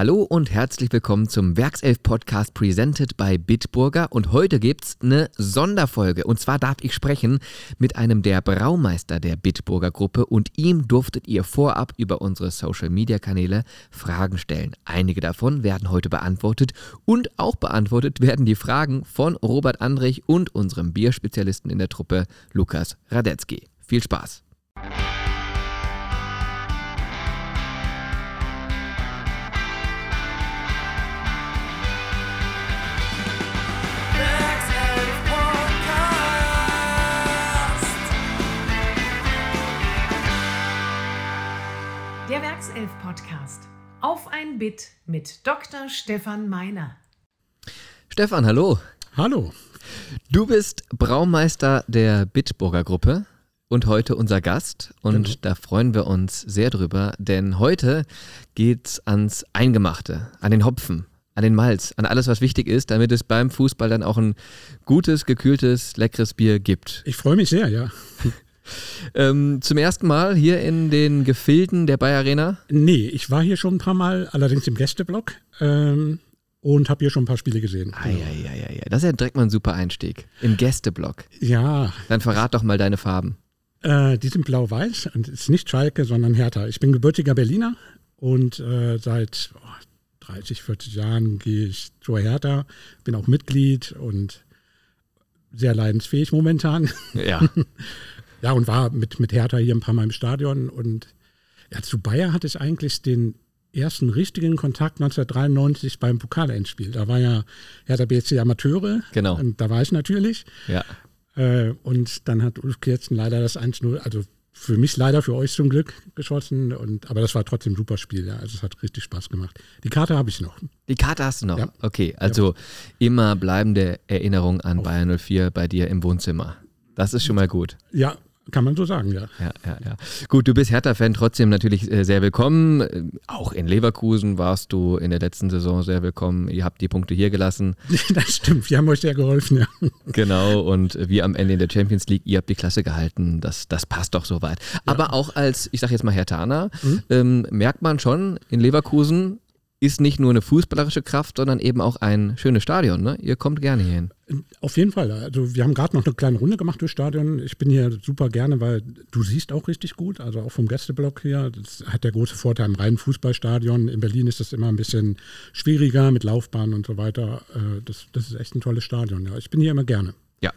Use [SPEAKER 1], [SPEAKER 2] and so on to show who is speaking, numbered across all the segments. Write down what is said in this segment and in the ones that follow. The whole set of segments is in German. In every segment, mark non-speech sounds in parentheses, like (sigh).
[SPEAKER 1] Hallo und herzlich willkommen zum Werkself Podcast presented by Bitburger und heute gibt's eine Sonderfolge und zwar darf ich sprechen mit einem der Braumeister der Bitburger Gruppe und ihm durftet ihr vorab über unsere Social Media Kanäle Fragen stellen. Einige davon werden heute beantwortet und auch beantwortet werden die Fragen von Robert Andrich und unserem Bierspezialisten in der Truppe Lukas Radetzky. Viel Spaß!
[SPEAKER 2] Werkself Podcast. Auf ein Bit mit Dr. Stefan Meiner.
[SPEAKER 1] Stefan, hallo.
[SPEAKER 3] Hallo.
[SPEAKER 1] Du bist Braumeister der Bitburger Gruppe und heute unser Gast. Und genau. da freuen wir uns sehr drüber, denn heute geht's ans Eingemachte, an den Hopfen, an den Malz, an alles, was wichtig ist, damit es beim Fußball dann auch ein gutes, gekühltes, leckeres Bier gibt.
[SPEAKER 3] Ich freue mich sehr, ja.
[SPEAKER 1] Ähm, zum ersten Mal hier in den Gefilden der Bayer Arena?
[SPEAKER 3] Nee, ich war hier schon ein paar Mal, allerdings im Gästeblock. Ähm, und habe hier schon ein paar Spiele gesehen.
[SPEAKER 1] Ah, genau. ja, ja, ja, Das ist ja direkt mal ein super Einstieg. Im Gästeblock.
[SPEAKER 3] Ja.
[SPEAKER 1] Dann verrat doch mal deine Farben.
[SPEAKER 3] Äh, die sind blau-weiß und es ist nicht Schalke, sondern Hertha. Ich bin gebürtiger Berliner und äh, seit oh, 30, 40 Jahren gehe ich zur Hertha, bin auch Mitglied und sehr leidensfähig momentan.
[SPEAKER 1] Ja. (laughs)
[SPEAKER 3] Ja, und war mit, mit Hertha hier ein paar Mal im Stadion. Und ja, zu Bayer hatte ich eigentlich den ersten richtigen Kontakt 1993 beim Pokalendspiel. Da war ja Hertha BSC Amateure.
[SPEAKER 1] Genau.
[SPEAKER 3] Und da war ich natürlich.
[SPEAKER 1] Ja.
[SPEAKER 3] Äh, und dann hat Ulf Kirsten leider das 1-0, also für mich leider, für euch zum Glück geschossen. Und, aber das war trotzdem ein super Spiel. Ja. Also es hat richtig Spaß gemacht. Die Karte habe ich noch.
[SPEAKER 1] Die Karte hast du noch? Ja. Okay, also ja. immer bleibende Erinnerung an Auf. Bayern 04 bei dir im Wohnzimmer. Das ist schon mal gut.
[SPEAKER 3] Ja, kann man so sagen, ja.
[SPEAKER 1] Ja, ja, ja. Gut, du bist Hertha-Fan trotzdem natürlich äh, sehr willkommen. Auch in Leverkusen warst du in der letzten Saison sehr willkommen. Ihr habt die Punkte hier gelassen. (laughs)
[SPEAKER 3] Das stimmt, wir haben euch sehr geholfen, ja.
[SPEAKER 1] Genau, und wir am Ende in der Champions League, ihr habt die Klasse gehalten. Das, das passt doch soweit. Ja. Aber auch als, ich sag jetzt mal Hertaner, mhm. ähm, merkt man schon in Leverkusen, ist nicht nur eine fußballerische Kraft, sondern eben auch ein schönes Stadion. Ne? Ihr kommt gerne hierhin.
[SPEAKER 3] Auf jeden Fall. Also wir haben gerade noch eine kleine Runde gemacht durchs Stadion. Ich bin hier super gerne, weil du siehst auch richtig gut. Also auch vom Gästeblock hier. Das hat der große Vorteil im reinen Fußballstadion. In Berlin ist das immer ein bisschen schwieriger mit Laufbahnen und so weiter. Äh, das, das ist echt ein tolles Stadion. Ja. Ich bin hier immer gerne.
[SPEAKER 1] Ja.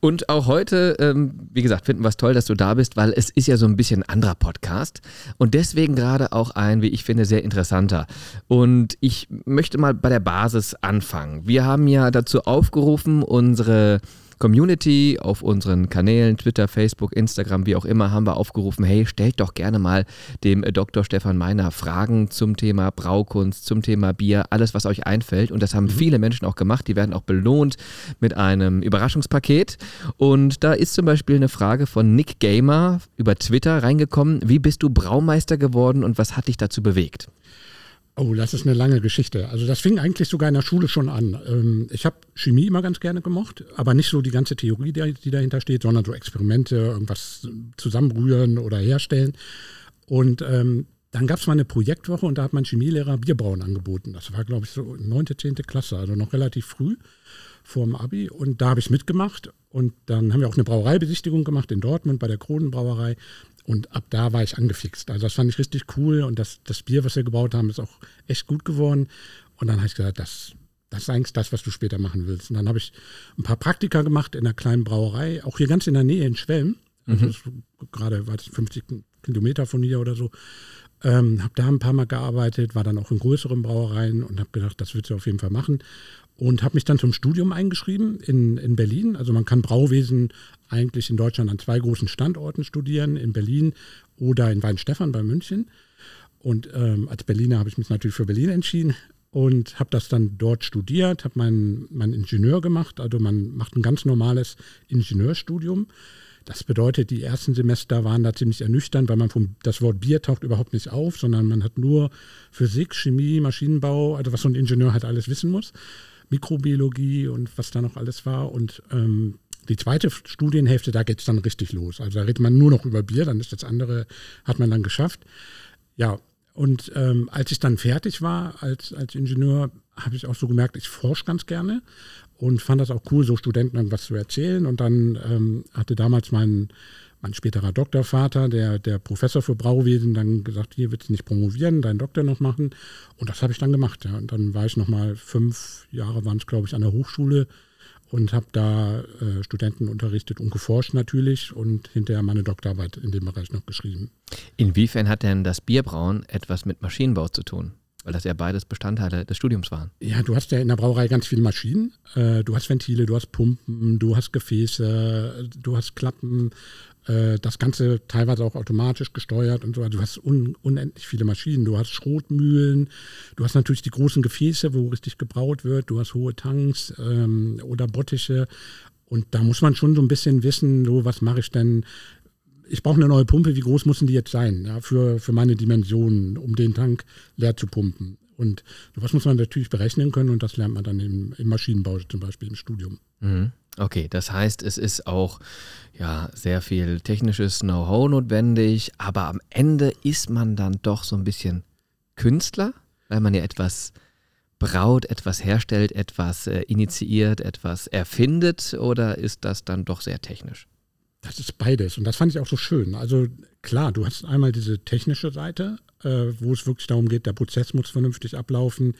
[SPEAKER 1] Und auch heute, ähm, wie gesagt, finden wir es toll, dass du da bist, weil es ist ja so ein bisschen ein anderer Podcast und deswegen gerade auch ein, wie ich finde, sehr interessanter. Und ich möchte mal bei der Basis anfangen. Wir haben ja dazu aufgerufen, unsere Community auf unseren Kanälen, Twitter, Facebook, Instagram, wie auch immer, haben wir aufgerufen, hey, stellt doch gerne mal dem äh, Dr. Stefan Meiner Fragen zum Thema Braukunst, zum Thema Bier, alles, was euch einfällt. Und das haben mhm. viele Menschen auch gemacht. Die werden auch belohnt mit einem Überraschungspaket. Und da ist zum Beispiel eine Frage von Nick Gamer über Twitter reingekommen. Wie bist du Braumeister geworden und was hat dich dazu bewegt?
[SPEAKER 3] Oh, das ist eine lange Geschichte. Also das fing eigentlich sogar in der Schule schon an. Ähm, ich habe Chemie immer ganz gerne gemocht, aber nicht so die ganze Theorie, die dahinter steht, sondern so Experimente, irgendwas zusammenrühren oder herstellen. Und ähm, dann gab es mal eine Projektwoche und da hat mein Chemielehrer Bierbrauen angeboten. Das war, glaube ich, so 9., 10. Klasse, also noch relativ früh vor dem Abi. Und da habe ich mitgemacht. Und dann haben wir auch eine Brauereibesichtigung gemacht in Dortmund bei der Kronenbrauerei. Und ab da war ich angefixt. Also das fand ich richtig cool und das, das Bier, was wir gebaut haben, ist auch echt gut geworden. Und dann habe ich gesagt, das, das ist eigentlich das, was du später machen willst. Und dann habe ich ein paar Praktika gemacht in einer kleinen Brauerei, auch hier ganz in der Nähe in Schwelm. Also mhm. gerade war das 50 Kilometer von hier oder so. Ähm, habe da ein paar Mal gearbeitet, war dann auch in größeren Brauereien und habe gedacht, das wird du auf jeden Fall machen und habe mich dann zum Studium eingeschrieben in, in Berlin. Also man kann Brauwesen eigentlich in Deutschland an zwei großen Standorten studieren, in Berlin oder in Weinstefan bei München. Und ähm, als Berliner habe ich mich natürlich für Berlin entschieden und habe das dann dort studiert, habe meinen mein Ingenieur gemacht. Also man macht ein ganz normales Ingenieurstudium. Das bedeutet, die ersten Semester waren da ziemlich ernüchternd, weil man vom, das Wort Bier taucht überhaupt nicht auf, sondern man hat nur Physik, Chemie, Maschinenbau, also was so ein Ingenieur halt alles wissen muss. Mikrobiologie und was da noch alles war. Und ähm, die zweite Studienhälfte, da geht es dann richtig los. Also da redet man nur noch über Bier, dann ist das andere, hat man dann geschafft. Ja, Und ähm, als ich dann fertig war als, als Ingenieur, habe ich auch so gemerkt, ich forsche ganz gerne und fand das auch cool, so Studenten irgendwas zu erzählen. Und dann ähm, hatte damals mein, mein späterer Doktorvater, der, der Professor für Brauwesen, dann gesagt, hier willst du nicht promovieren, deinen Doktor noch machen. Und das habe ich dann gemacht. Ja. Und dann war ich nochmal fünf Jahre, waren es glaube ich, an der Hochschule und habe da äh, Studenten unterrichtet und geforscht natürlich und hinterher meine Doktorarbeit in dem Bereich noch geschrieben.
[SPEAKER 1] Inwiefern hat denn das Bierbrauen etwas mit Maschinenbau zu tun? Weil das ja beides Bestandteile des Studiums waren.
[SPEAKER 3] Ja, du hast ja in der Brauerei ganz viele Maschinen. Äh, du hast Ventile, du hast Pumpen, du hast Gefäße, du hast Klappen, äh, das Ganze teilweise auch automatisch gesteuert und so. Also du hast un unendlich viele Maschinen. Du hast Schrotmühlen, du hast natürlich die großen Gefäße, wo richtig gebraut wird, du hast hohe Tanks ähm, oder Bottiche. Und da muss man schon so ein bisschen wissen, so was mache ich denn? Ich brauche eine neue Pumpe, wie groß müssen die jetzt sein, ja, für, für meine Dimensionen, um den Tank leer zu pumpen. Und sowas muss man natürlich berechnen können und das lernt man dann im, im Maschinenbau, zum Beispiel im Studium.
[SPEAKER 1] Mhm. Okay, das heißt, es ist auch ja, sehr viel technisches Know-how notwendig, aber am Ende ist man dann doch so ein bisschen Künstler, weil man ja etwas braut, etwas herstellt, etwas äh, initiiert, etwas erfindet oder ist das dann doch sehr technisch?
[SPEAKER 3] Das ist beides und das fand ich auch so schön. Also klar, du hast einmal diese technische Seite, äh, wo es wirklich darum geht, der Prozess muss vernünftig ablaufen,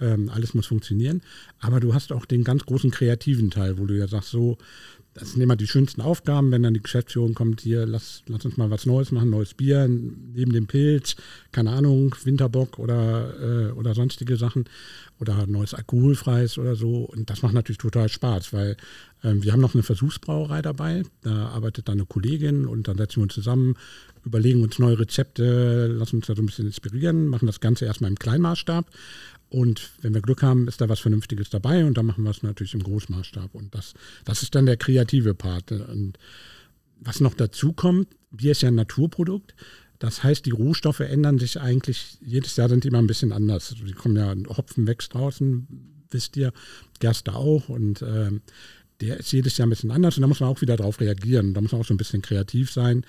[SPEAKER 3] ähm, alles muss funktionieren. Aber du hast auch den ganz großen kreativen Teil, wo du ja sagst, so, das sind immer die schönsten Aufgaben, wenn dann die Geschäftsführung kommt, hier, lass, lass uns mal was Neues machen, neues Bier, neben dem Pilz, keine Ahnung, Winterbock oder, äh, oder sonstige Sachen oder neues alkoholfreies oder so. Und das macht natürlich total Spaß, weil ähm, wir haben noch eine Versuchsbrauerei dabei, da arbeitet da eine Kollegin und dann setzen wir uns zusammen, überlegen uns neue Rezepte, lassen uns da so ein bisschen inspirieren, machen das Ganze erstmal im Kleinmaßstab und wenn wir Glück haben, ist da was Vernünftiges dabei und dann machen wir es natürlich im Großmaßstab. Und das, das ist dann der kreative Part. Und was noch dazu kommt, Bier ist ja ein Naturprodukt. Das heißt, die Rohstoffe ändern sich eigentlich, jedes Jahr sind die immer ein bisschen anders. Also die kommen ja, Hopfen wächst draußen, wisst ihr, Gerste auch und äh, der ist jedes Jahr ein bisschen anders und da muss man auch wieder darauf reagieren. Da muss man auch so ein bisschen kreativ sein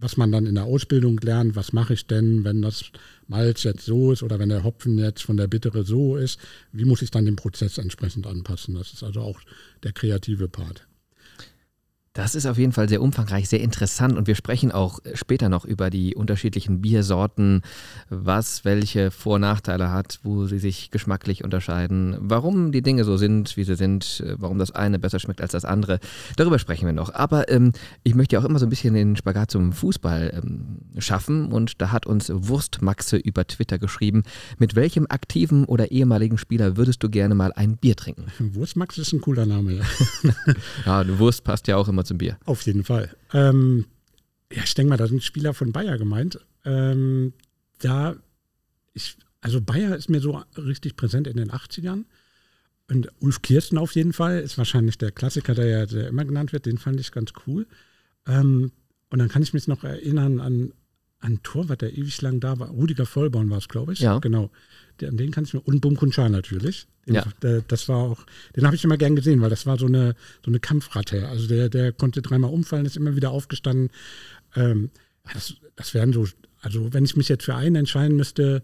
[SPEAKER 3] was man dann in der Ausbildung lernt, was mache ich denn, wenn das Malz jetzt so ist oder wenn der Hopfen jetzt von der Bittere so ist, wie muss ich dann den Prozess entsprechend anpassen? Das ist also auch der kreative Part.
[SPEAKER 1] Das ist auf jeden Fall sehr umfangreich, sehr interessant und wir sprechen auch später noch über die unterschiedlichen Biersorten, was welche Vor- und Nachteile hat, wo sie sich geschmacklich unterscheiden, warum die Dinge so sind, wie sie sind, warum das eine besser schmeckt als das andere. Darüber sprechen wir noch. Aber ähm, ich möchte ja auch immer so ein bisschen den Spagat zum Fußball ähm, schaffen und da hat uns Wurstmaxe über Twitter geschrieben, mit welchem aktiven oder ehemaligen Spieler würdest du gerne mal ein Bier trinken?
[SPEAKER 3] Wurstmaxe ist ein cooler Name, ja. (laughs)
[SPEAKER 1] ja, Wurst passt ja auch immer zum Bier.
[SPEAKER 3] Auf jeden Fall. Ähm, ja, ich denke mal, da sind Spieler von Bayer gemeint. Ähm, da, ich, also Bayer ist mir so richtig präsent in den 80ern. Und Ulf Kirsten auf jeden Fall ist wahrscheinlich der Klassiker, der ja der immer genannt wird. Den fand ich ganz cool. Ähm, und dann kann ich mich noch erinnern an ein Torwart, der ewig lang da war. Rudiger Vollborn war es, glaube ich.
[SPEAKER 1] Ja.
[SPEAKER 3] Genau. An den kann ich mir. Und Bum Kunschar natürlich. Den,
[SPEAKER 1] ja.
[SPEAKER 3] Der, das war auch, den habe ich immer gern gesehen, weil das war so eine, so eine Kampfratte. Also der, der konnte dreimal umfallen, ist immer wieder aufgestanden. Ähm, das, das wären so, also wenn ich mich jetzt für einen entscheiden müsste,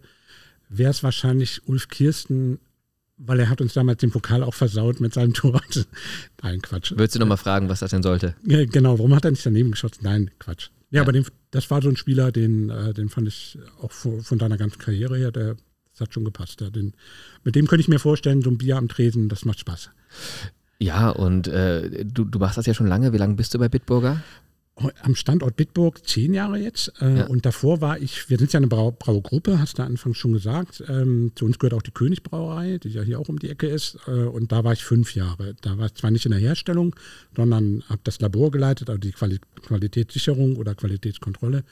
[SPEAKER 3] wäre es wahrscheinlich Ulf Kirsten, weil er hat uns damals den Pokal auch versaut mit seinem (laughs) Tor. Nein, Quatsch.
[SPEAKER 1] Würdest du nochmal fragen, was das denn sollte?
[SPEAKER 3] Genau, warum hat er nicht daneben geschossen? Nein, Quatsch. Ja, ja. aber den, das war so ein Spieler, den, äh, den fand ich auch von, von deiner ganzen Karriere her, der das hat schon gepasst. Ja. Den, mit dem könnte ich mir vorstellen, so ein Bier am Tresen, das macht Spaß.
[SPEAKER 1] Ja, und äh, du, du machst das ja schon lange. Wie lange bist du bei Bitburger?
[SPEAKER 3] Am Standort Bitburg zehn Jahre jetzt. Äh, ja. Und davor war ich, wir sind ja eine Brau Braugruppe, hast du anfangs schon gesagt. Ähm, zu uns gehört auch die Königsbrauerei, die ja hier auch um die Ecke ist. Äh, und da war ich fünf Jahre. Da war ich zwar nicht in der Herstellung, sondern habe das Labor geleitet, also die Quali Qualitätssicherung oder Qualitätskontrolle.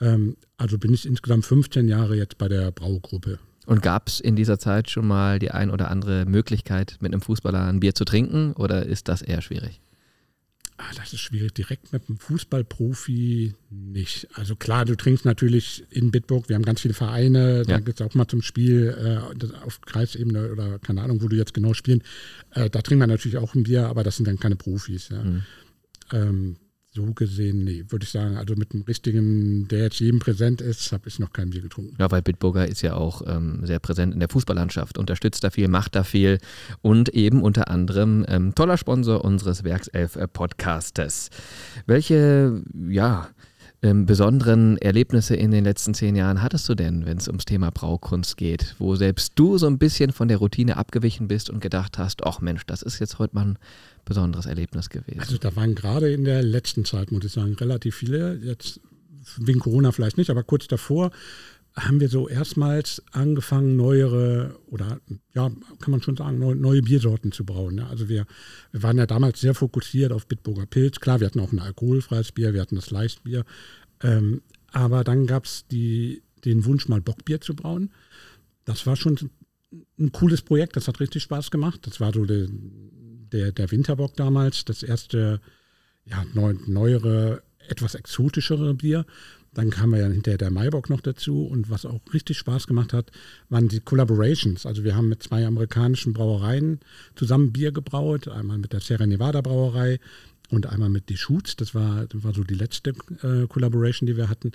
[SPEAKER 3] Ähm, also bin ich insgesamt 15 Jahre jetzt bei der Braugruppe.
[SPEAKER 1] Und gab es in dieser Zeit schon mal die ein oder andere Möglichkeit, mit einem Fußballer ein Bier zu trinken oder ist das eher schwierig?
[SPEAKER 3] Ah, das ist schwierig. Direkt mit einem Fußballprofi nicht. Also klar, du trinkst natürlich in Bitburg, wir haben ganz viele Vereine, da gibt es auch mal zum Spiel äh, auf Kreisebene oder keine Ahnung, wo du jetzt genau spielen. Äh, da trinkt man natürlich auch ein Bier, aber das sind dann keine Profis. Ja. Mhm. Ähm, so gesehen, nee, würde ich sagen. Also mit einem richtigen, der jetzt jedem präsent ist, habe ich noch kein Bier getrunken.
[SPEAKER 1] Ja, weil Bitburger ist ja auch ähm, sehr präsent in der Fußballlandschaft, unterstützt da viel, macht da viel und eben unter anderem ähm, toller Sponsor unseres Werkself-Podcastes. Welche, ja, ähm, besonderen Erlebnisse in den letzten zehn Jahren hattest du denn, wenn es ums Thema Braukunst geht, wo selbst du so ein bisschen von der Routine abgewichen bist und gedacht hast, ach Mensch, das ist jetzt heute mal ein besonderes Erlebnis gewesen?
[SPEAKER 3] Also da waren gerade in der letzten Zeit, muss ich sagen, relativ viele, jetzt wegen Corona vielleicht nicht, aber kurz davor haben wir so erstmals angefangen, neuere oder ja, kann man schon sagen, neue, neue Biersorten zu brauen. Ja. Also wir, wir waren ja damals sehr fokussiert auf Bitburger Pilz. Klar, wir hatten auch ein alkoholfreies Bier, wir hatten das Leichtbier. Ähm, aber dann gab es den Wunsch, mal Bockbier zu brauen. Das war schon ein cooles Projekt, das hat richtig Spaß gemacht. Das war so der, der, der Winterbock damals, das erste ja, neu, neuere, etwas exotischere Bier. Dann kam ja hinterher der Maibock noch dazu und was auch richtig Spaß gemacht hat, waren die Collaborations. Also wir haben mit zwei amerikanischen Brauereien zusammen Bier gebraut, einmal mit der Sierra Nevada Brauerei und einmal mit Die Schutz. Das war, war so die letzte äh, Collaboration, die wir hatten.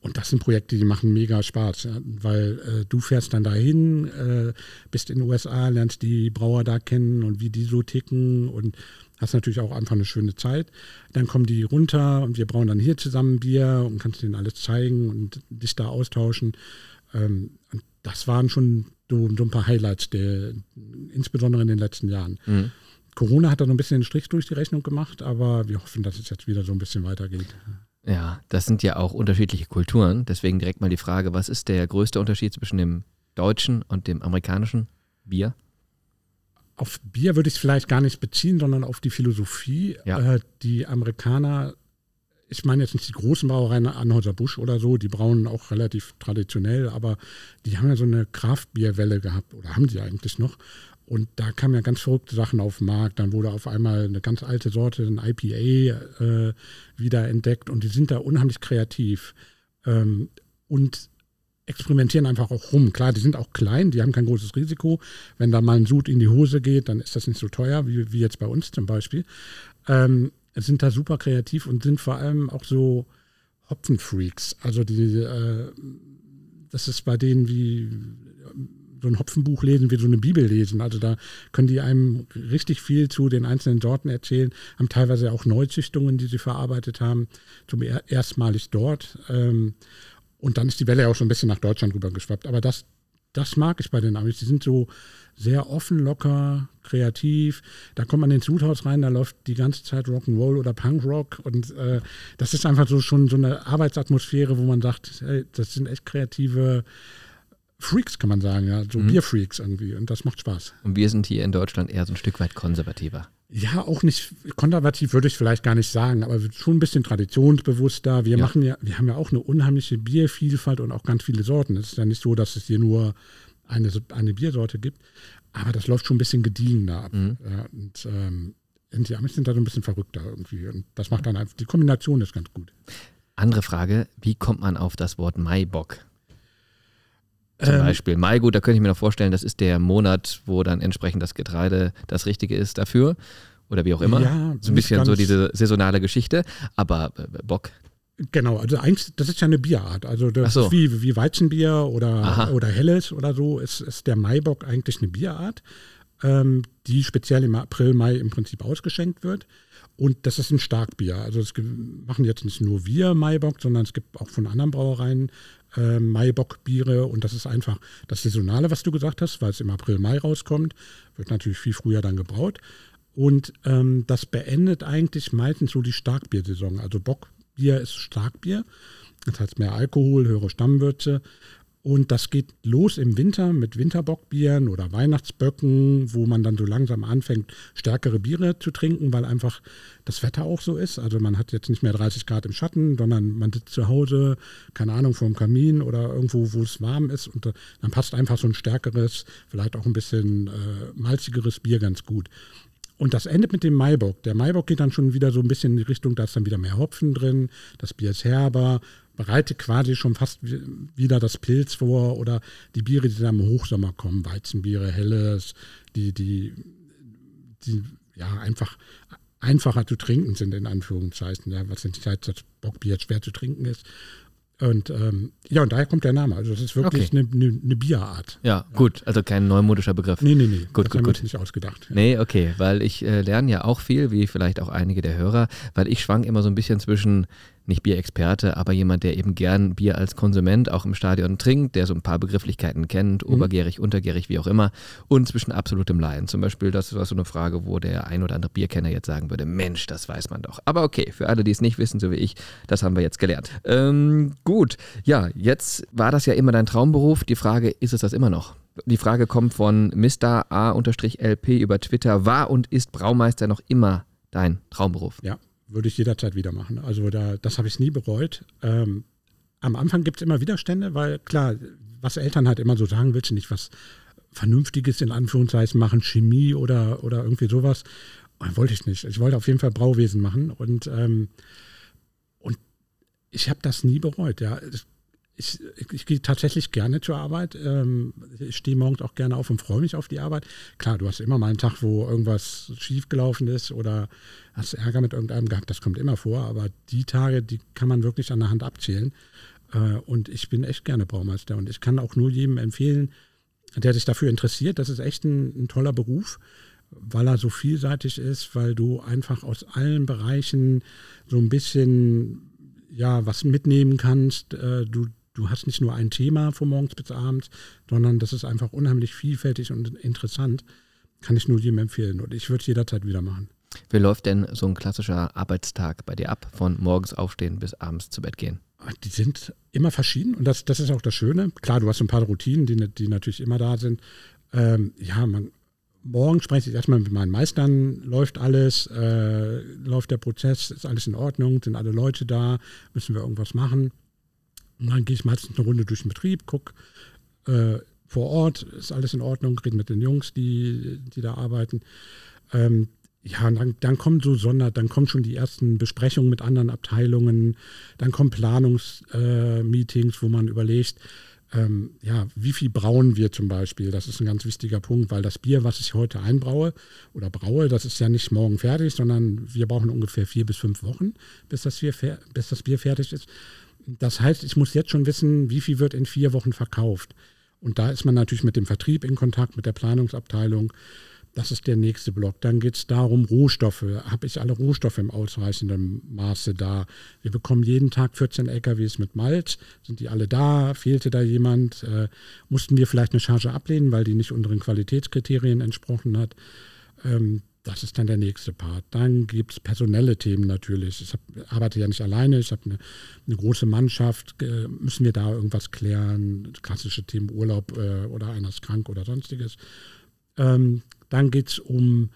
[SPEAKER 3] Und das sind Projekte, die machen mega Spaß, ja, weil äh, du fährst dann dahin, äh, bist in den USA, lernst die Brauer da kennen und wie die so ticken und hast natürlich auch einfach eine schöne Zeit. Dann kommen die runter und wir brauen dann hier zusammen Bier und kannst denen alles zeigen und dich da austauschen. Ähm, das waren schon so, so, ein paar Highlights, der, insbesondere in den letzten Jahren. Mhm. Corona hat da noch ein bisschen den Strich durch die Rechnung gemacht, aber wir hoffen, dass es jetzt wieder so ein bisschen weitergeht.
[SPEAKER 1] Ja, das sind ja auch unterschiedliche Kulturen. Deswegen direkt mal die Frage, was ist der größte Unterschied zwischen dem deutschen und dem amerikanischen Bier?
[SPEAKER 3] auf Bier würde ich es vielleicht gar nicht beziehen, sondern auf die Philosophie. Ja. Äh, die Amerikaner, ich meine jetzt nicht die großen Brauereien Anhäuser Busch oder so, die brauen auch relativ traditionell, aber die haben ja so eine Kraftbierwelle gehabt oder haben sie eigentlich noch. Und da kamen ja ganz verrückte Sachen auf den Markt. Dann wurde auf einmal eine ganz alte Sorte, ein IPA, äh, wieder entdeckt und die sind da unheimlich kreativ. Ähm, und experimentieren einfach auch rum. Klar, die sind auch klein, die haben kein großes Risiko. Wenn da mal ein Sud in die Hose geht, dann ist das nicht so teuer, wie, wie jetzt bei uns zum Beispiel. Ähm, sind da super kreativ und sind vor allem auch so Hopfenfreaks. Also die, äh, das ist bei denen wie so ein Hopfenbuch lesen, wie so eine Bibel lesen. Also da können die einem richtig viel zu den einzelnen Sorten erzählen, haben teilweise auch Neuzüchtungen, die sie verarbeitet haben, zum erstmalig dort. Ähm, und dann ist die Welle ja auch so ein bisschen nach Deutschland rüber geschwappt. Aber das, das mag ich bei den Amis. Die sind so sehr offen, locker, kreativ. Da kommt man ins Sudhaus rein, da läuft die ganze Zeit Rock'n'Roll oder Punkrock. Und äh, das ist einfach so schon so eine Arbeitsatmosphäre, wo man sagt, hey, das sind echt kreative Freaks, kann man sagen, ja, so mhm. Bierfreaks irgendwie. Und das macht Spaß.
[SPEAKER 1] Und wir sind hier in Deutschland eher so ein Stück weit konservativer.
[SPEAKER 3] Ja, auch nicht konservativ würde ich vielleicht gar nicht sagen, aber schon ein bisschen traditionsbewusster. Wir ja. machen ja, wir haben ja auch eine unheimliche Biervielfalt und auch ganz viele Sorten. Es ist ja nicht so, dass es hier nur eine, eine Biersorte gibt, aber das läuft schon ein bisschen gediegener ab. Mhm. Ja, und ähm, die Amis sind da so ein bisschen verrückter irgendwie. Und das macht dann einfach, die Kombination ist ganz gut.
[SPEAKER 1] Andere Frage, wie kommt man auf das Wort Maibock? Zum ähm, Beispiel Mai, gut, da könnte ich mir noch vorstellen, das ist der Monat, wo dann entsprechend das Getreide das Richtige ist dafür. Oder wie auch immer. Ja, so ein bisschen so diese saisonale Geschichte. Aber äh, Bock.
[SPEAKER 3] Genau, also eigentlich, das ist ja eine Bierart. Also das so. ist wie, wie Weizenbier oder, oder Helles oder so, ist, ist der Maibock eigentlich eine Bierart, ähm, die speziell im April, Mai im Prinzip ausgeschenkt wird. Und das ist ein Starkbier. Also es machen jetzt nicht nur wir Maibock, sondern es gibt auch von anderen Brauereien äh, Maibock-Biere und das ist einfach das Saisonale, was du gesagt hast, weil es im April, Mai rauskommt, wird natürlich viel früher dann gebraut. Und ähm, das beendet eigentlich meistens so die Starkbiersaison. Also Bockbier ist Starkbier, das heißt mehr Alkohol, höhere Stammwürze und das geht los im Winter mit Winterbockbieren oder Weihnachtsböcken, wo man dann so langsam anfängt, stärkere Biere zu trinken, weil einfach das Wetter auch so ist. Also man hat jetzt nicht mehr 30 Grad im Schatten, sondern man sitzt zu Hause, keine Ahnung, vor dem Kamin oder irgendwo, wo es warm ist. Und dann passt einfach so ein stärkeres, vielleicht auch ein bisschen äh, malzigeres Bier ganz gut. Und das endet mit dem Maibock. Der Maibock geht dann schon wieder so ein bisschen in die Richtung, da ist dann wieder mehr Hopfen drin, das Bier ist herber, bereitet quasi schon fast wieder das Pilz vor oder die Biere, die dann im Hochsommer kommen, Weizenbiere, Helles, die, die, die ja einfach einfacher zu trinken sind, in Anführungszeichen, ja, was in Zeit das Bockbier schwer zu trinken ist. Und ähm, ja, und daher kommt der Name. Also es ist wirklich
[SPEAKER 1] Okay.
[SPEAKER 3] eine, eine, eine Bierart.
[SPEAKER 1] Ja, gut, also kein neumodischer Begriff.
[SPEAKER 3] Nee, nee, nee.
[SPEAKER 1] Gut,
[SPEAKER 3] das
[SPEAKER 1] gut, gut.
[SPEAKER 3] nicht ausgedacht. Ja.
[SPEAKER 1] Nee, okay, weil ich äh, lerne ja auch viel, wie vielleicht auch einige der Hörer, weil ich schwank immer so ein bisschen zwischen, nicht Bierexperte, aber jemand, der eben gern Bier als Konsument auch im Stadion trinkt, der so ein paar Begrifflichkeiten kennt, obergärig, untergärig, wie auch immer, und zwischen absolutem Laien. Zum Beispiel, das ist so eine Frage, wo der ein oder andere Bierkenner jetzt sagen würde, Mensch, das weiß man doch. Aber okay, für alle, die es nicht wissen, so wie ich, das haben wir jetzt gelernt. Ähm, gut, ja, jetzt war das ja immer dein Traumberuf. Die Frage, ist es das immer noch? Die Frage kommt von Mr. A-LP über Twitter. War und ist Braumeister noch immer dein Traumberuf?
[SPEAKER 3] Ja, würde ich jederzeit wieder machen. Also da, das habe ich nie bereut. Ähm, am Anfang gibt es immer Widerstände, weil klar, was Eltern halt immer so sagen, willst du nicht was Vernünftiges in Anführungszeichen machen, Chemie oder, oder irgendwie sowas. Und wollte ich nicht. Ich wollte auf jeden Fall Brauwesen machen und, ähm, und ich habe das nie bereut. Ja. Ich, ich, gehe tatsächlich gerne zur Arbeit. Ähm, ich stehe morgens auch gerne auf und freue mich auf die Arbeit. Klar, du hast immer mal einen Tag, wo irgendwas schiefgelaufen ist oder hast Ärger mit irgendeinem gehabt. Das kommt immer vor. Aber die Tage, die kann man wirklich an der Hand abzählen. Äh, und ich bin echt gerne Baumeister. Und ich kann auch nur jedem empfehlen, der sich dafür interessiert. Das ist echt ein, ein toller Beruf weil er so vielseitig ist, weil du einfach aus allen Bereichen so ein bisschen ja was mitnehmen kannst. Äh, Du, du hast nicht nur ein Thema von morgens bis abends, sondern das ist einfach unheimlich vielfältig und interessant. Kann ich nur jedem empfehlen und ich würde es jederzeit wieder machen.
[SPEAKER 1] Wie läuft denn so ein klassischer Arbeitstag bei dir ab, von morgens aufstehen bis abends zu Bett gehen?
[SPEAKER 3] Die sind immer verschieden und das, das ist auch das Schöne. Klar, du hast ein paar Routinen, die, die natürlich immer da sind. Ähm, ja, man, morgen spreche ich erstmal mit meinen Meistern, läuft alles, äh, läuft der Prozess, ist alles in Ordnung, sind alle Leute da, müssen wir irgendwas machen. Und dann gehe ich meistens eine Runde durch den Betrieb, gucke äh, vor Ort, ist alles in Ordnung, rede mit den Jungs, die, die da arbeiten. Ähm, ja, dann, dann kommen so Sonder, dann kommen schon die ersten Besprechungen mit anderen Abteilungen, dann kommen Planungsmeetings, äh, wo man überlegt, ähm, ja, wie viel brauen wir zum Beispiel? Das ist ein ganz wichtiger Punkt, weil das Bier, was ich heute einbraue oder braue, das ist ja nicht morgen fertig, sondern wir brauchen ungefähr vier bis fünf Wochen, bis das Bier, bis das Bier fertig ist. Das heißt, ich muss jetzt schon wissen, wie viel wird in vier Wochen verkauft. Und da ist man natürlich mit dem Vertrieb in Kontakt, mit der Planungsabteilung. Das ist der nächste Block. Dann geht es darum, Rohstoffe. Habe ich alle Rohstoffe im ausreichenden Maße da? Wir bekommen jeden Tag 14 LKWs mit Malz. Sind die alle da? Fehlte da jemand? Äh, mussten wir vielleicht eine Charge ablehnen, weil die nicht unseren Qualitätskriterien entsprochen hat? Ähm, das ist dann der nächste Part. Dann gibt es personelle Themen natürlich. Ich hab, arbeite ja nicht alleine, ich habe eine, eine große Mannschaft. Äh, müssen wir da irgendwas klären? Klassische Themen Urlaub äh, oder einer ist krank oder sonstiges. Ähm, dann geht es um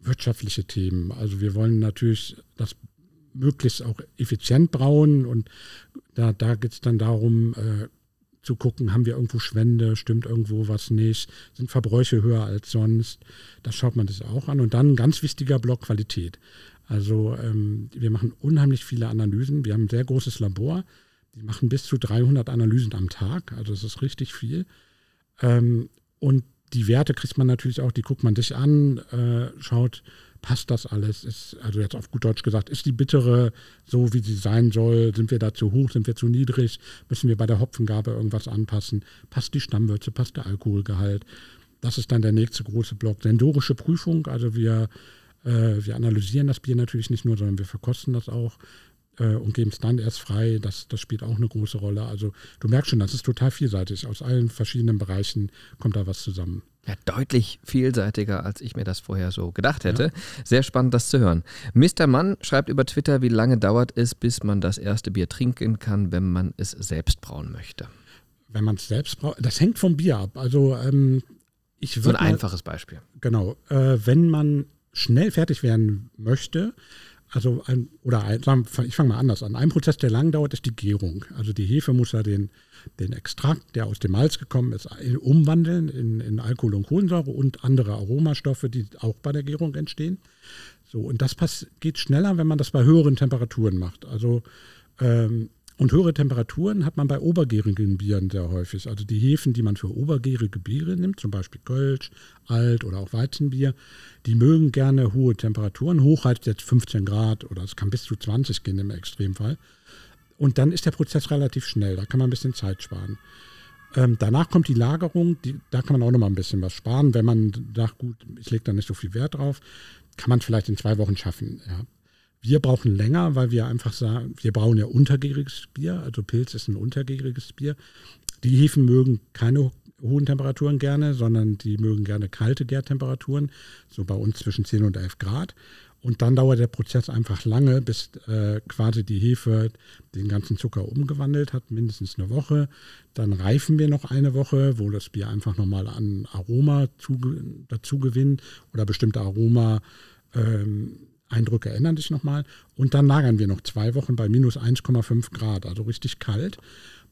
[SPEAKER 3] wirtschaftliche Themen. Also wir wollen natürlich das möglichst auch effizient brauen und da, da geht es dann darum, äh, zu gucken, haben wir irgendwo Schwände, stimmt irgendwo was nicht, sind Verbräuche höher als sonst. Das schaut man sich auch an. Und dann ein ganz wichtiger Block Qualität. Also ähm, wir machen unheimlich viele Analysen. Wir haben ein sehr großes Labor. Die machen bis zu 300 Analysen am Tag. Also das ist richtig viel. Ähm, und die Werte kriegt man natürlich auch, die guckt man sich an, äh, schaut, passt das alles? Ist, also jetzt auf gut Deutsch gesagt, ist die bittere so, wie sie sein soll? Sind wir da zu hoch? Sind wir zu niedrig? Müssen wir bei der Hopfengabe irgendwas anpassen? Passt die Stammwürze? Passt der Alkoholgehalt? Das ist dann der nächste große Block. Sensorische Prüfung, also wir, äh, wir analysieren das Bier natürlich nicht nur, sondern wir verkosten das auch äh, und geben es dann erst frei. Das, das spielt auch eine große Rolle. Also du merkst schon, das ist total vielseitig. Aus allen verschiedenen Bereichen kommt da was zusammen.
[SPEAKER 1] Ja, deutlich vielseitiger, als ich mir das vorher so gedacht hätte. Sehr spannend, das zu hören. Mr. Mann schreibt über Twitter, wie lange dauert es, bis man das erste Bier trinken kann, wenn man es selbst brauen möchte.
[SPEAKER 3] Wenn man es selbst braucht, das hängt vom Bier ab. Also ähm, ich
[SPEAKER 1] So ein
[SPEAKER 3] mal,
[SPEAKER 1] einfaches Beispiel.
[SPEAKER 3] Genau. Äh, wenn man schnell fertig werden möchte, also ein, oder ein, ich fange mal anders an. Ein Prozess, der lang dauert, ist die Gärung. Also die Hefe muss ja den, den Extrakt, der aus dem Malz gekommen ist, umwandeln in, in Alkohol und Kohlensäure und andere Aromastoffe, die auch bei der Gärung entstehen. So, und das geht schneller, wenn man das bei höheren Temperaturen macht. Also ähm, Und höhere Temperaturen hat man bei obergärigen Bieren sehr häufig. Also die Hefen, die man für obergärige Biere nimmt, zum Beispiel Kölsch, Alt oder auch Weizenbier, die mögen gerne hohe Temperaturen. Hoch heißt jetzt 15 Grad oder es kann bis zu 20 gehen im Extremfall. Und dann ist der Prozess relativ schnell. Da kann man ein bisschen Zeit sparen. Ähm, danach kommt die Lagerung. Die, da kann man auch noch mal ein bisschen was sparen. Wenn man sagt, gut, ich lege da nicht so viel Wert drauf, kann man vielleicht in zwei Wochen schaffen. Ja. Wir brauchen länger, weil wir einfach sagen, wir brauchen ja untergäriges Bier. Also Pilz ist ein untergäriges Bier. Die Hefen mögen keine hohen Temperaturen gerne, sondern die mögen gerne kalte Gärtemperaturen, so bei uns zwischen 10 und 11 Grad. Und dann dauert der Prozess einfach lange, bis äh, quasi die Hefe den ganzen Zucker umgewandelt hat, mindestens eine Woche. Dann reifen wir noch eine Woche, wo das Bier einfach nochmal an Aroma zu, dazu gewinnt oder bestimmte Aroma ähm, Eindrücke ändern sich nochmal. Und dann lagern wir noch zwei Wochen bei minus 1,5 Grad, also richtig kalt.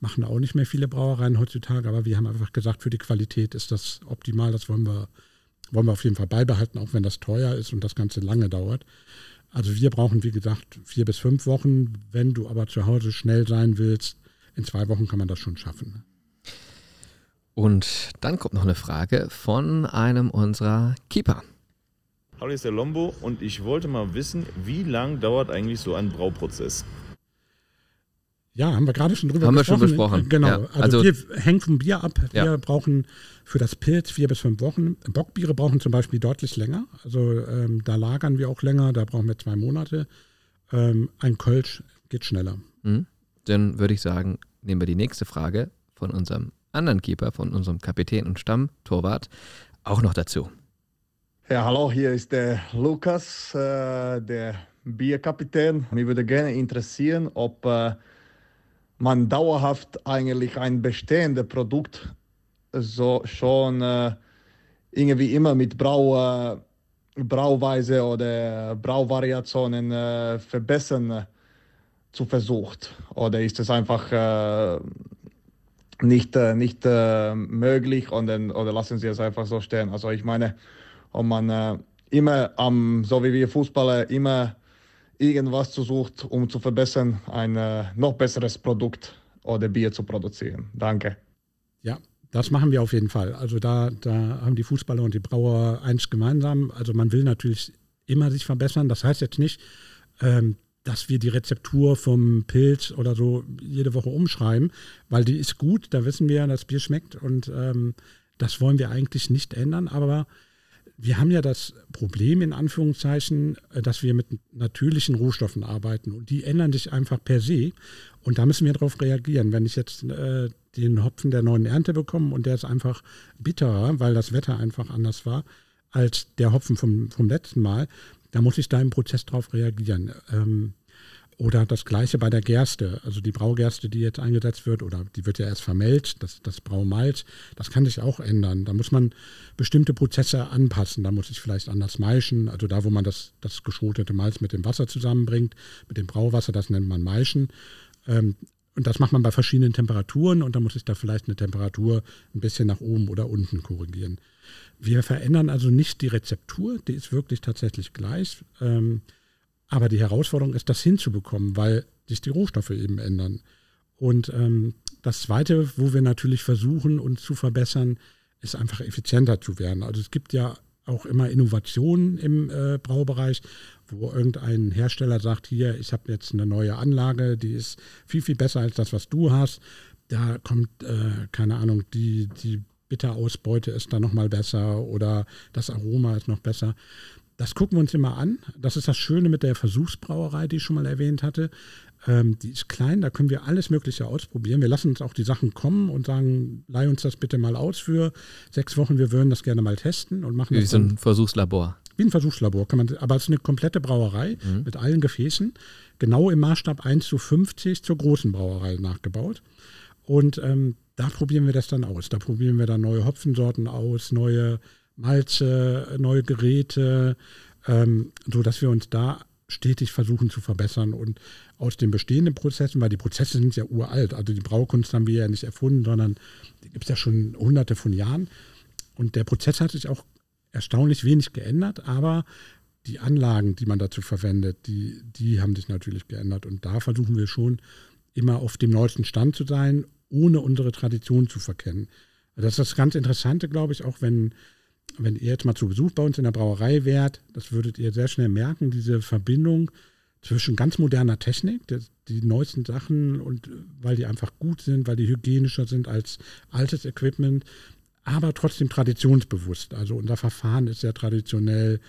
[SPEAKER 3] Machen auch nicht mehr viele Brauereien heutzutage, aber wir haben einfach gesagt, für die Qualität ist das optimal. Das wollen wir, wollen wir auf jeden Fall beibehalten, auch wenn das teuer ist und das Ganze lange dauert. Also wir brauchen, wie gesagt, vier bis fünf Wochen. Wenn du aber zu Hause schnell sein willst, in zwei Wochen kann man das schon schaffen.
[SPEAKER 1] Und dann kommt noch eine Frage von einem unserer Keeper.
[SPEAKER 4] Hallo, hier ist der Lombo und ich wollte mal wissen, wie lang dauert eigentlich so ein Brauprozess?
[SPEAKER 3] Ja, haben wir gerade schon drüber
[SPEAKER 1] haben
[SPEAKER 3] gesprochen.
[SPEAKER 1] Haben wir schon besprochen.
[SPEAKER 3] Genau.
[SPEAKER 1] Ja,
[SPEAKER 3] also,
[SPEAKER 1] also,
[SPEAKER 3] wir hängen vom Bier ab. Wir
[SPEAKER 1] Ja.
[SPEAKER 3] brauchen für das Pilz vier bis fünf Wochen. Bockbiere brauchen zum Beispiel deutlich länger. Also ähm, da lagern wir auch länger. Da brauchen wir zwei Monate. Ähm, ein Kölsch geht schneller.
[SPEAKER 1] Mhm. Dann würde ich sagen, nehmen wir die nächste Frage von unserem anderen Keeper, von unserem Kapitän und Stammtorwart, auch noch dazu.
[SPEAKER 5] Ja, hallo, hier ist der Lukas, äh, der Bierkapitän. Mich würde gerne interessieren, ob äh, man dauerhaft eigentlich ein bestehendes Produkt so schon äh, irgendwie immer mit Brau, äh, Brauweise oder Brauvariationen äh, verbessern äh, zu versucht. Oder ist es einfach äh, nicht, äh, nicht äh, möglich und dann, oder lassen Sie es einfach so stehen? Also ich meine, und man äh, immer am, so wie wir Fußballer, immer irgendwas versucht, um zu verbessern, ein äh, noch besseres Produkt oder Bier zu produzieren. Danke.
[SPEAKER 3] Ja, das machen wir auf jeden Fall. Also da, da haben die Fußballer und die Brauer eins gemeinsam. Also man will natürlich immer sich verbessern. Das heißt jetzt nicht, ähm, dass wir die Rezeptur vom Pilz oder so jede Woche umschreiben, weil die ist gut, da wissen wir, das Bier schmeckt und ähm, das wollen wir eigentlich nicht ändern, aber wir haben ja das Problem in Anführungszeichen, äh, dass wir mit natürlichen Rohstoffen arbeiten und die ändern sich einfach per se und da müssen wir darauf reagieren. Wenn ich jetzt äh, den Hopfen der neuen Ernte bekomme und der ist einfach bitterer, weil das Wetter einfach anders war, als der Hopfen vom, vom letzten Mal, da muss ich da im Prozess drauf reagieren. Ähm, oder das gleiche bei der Gerste, also die Braugerste, die jetzt eingesetzt wird, oder die wird ja erst vermelzt, das, das Braumalz, das kann sich auch ändern. Da muss man bestimmte Prozesse anpassen. Da muss ich vielleicht anders maischen, also da, wo man das, das geschrotete Malz mit dem Wasser zusammenbringt, mit dem Brauwasser, das nennt man Maischen. Ähm, und das macht man bei verschiedenen Temperaturen und da muss ich da vielleicht eine Temperatur ein bisschen nach oben oder unten korrigieren. Wir verändern also nicht die Rezeptur, die ist wirklich tatsächlich gleich. Ähm, aber die Herausforderung ist, das hinzubekommen, weil sich die Rohstoffe eben ändern. Und ähm, das Zweite, wo wir natürlich versuchen, uns zu verbessern, ist einfach effizienter zu werden. Also es gibt ja auch immer Innovationen im äh, Braubereich, wo irgendein Hersteller sagt, hier, ich habe jetzt eine neue Anlage, die ist viel, viel besser als das, was du hast. Da kommt, äh, keine Ahnung, die, die Bitterausbeute ist da nochmal besser oder das Aroma ist noch besser. Das gucken wir uns immer an. Das ist das Schöne mit der Versuchsbrauerei, die ich schon mal erwähnt hatte. Ähm, die ist klein, da können wir alles Mögliche ausprobieren. Wir lassen uns auch die Sachen kommen und sagen, leih uns das bitte mal aus für sechs Wochen. Wir würden das gerne mal testen und machen
[SPEAKER 1] Wie
[SPEAKER 3] das
[SPEAKER 1] so ein Versuchslabor.
[SPEAKER 3] wie ein Versuchslabor, kann man, aber es ist eine komplette Brauerei mit allen Gefäßen, genau im Maßstab 1 zu 50 zur großen Brauerei nachgebaut. Und ähm, da probieren wir das dann aus. Da probieren wir dann neue Hopfensorten aus, neue Malze, neue Geräte, ähm, sodass wir uns da stetig versuchen zu verbessern und aus den bestehenden Prozessen, weil die Prozesse sind ja uralt, also die Braukunst haben wir ja nicht erfunden, sondern die gibt es ja schon hunderte von Jahren. Und der Prozess hat sich auch erstaunlich wenig geändert, aber die Anlagen, die man dazu verwendet, die, die haben sich natürlich geändert. Und da versuchen wir schon immer auf dem neuesten Stand zu sein, ohne unsere Tradition zu verkennen. Das ist das ganz Interessante, glaube ich, auch wenn, wenn ihr jetzt mal zu Besuch bei uns in der Brauerei wärt, das würdet ihr sehr schnell merken, diese Verbindung zwischen ganz moderner Technik, das, die neuesten Sachen und weil die einfach gut sind, weil die hygienischer sind als altes Equipment, aber trotzdem traditionsbewusst. Also unser Verfahren ist sehr traditionell,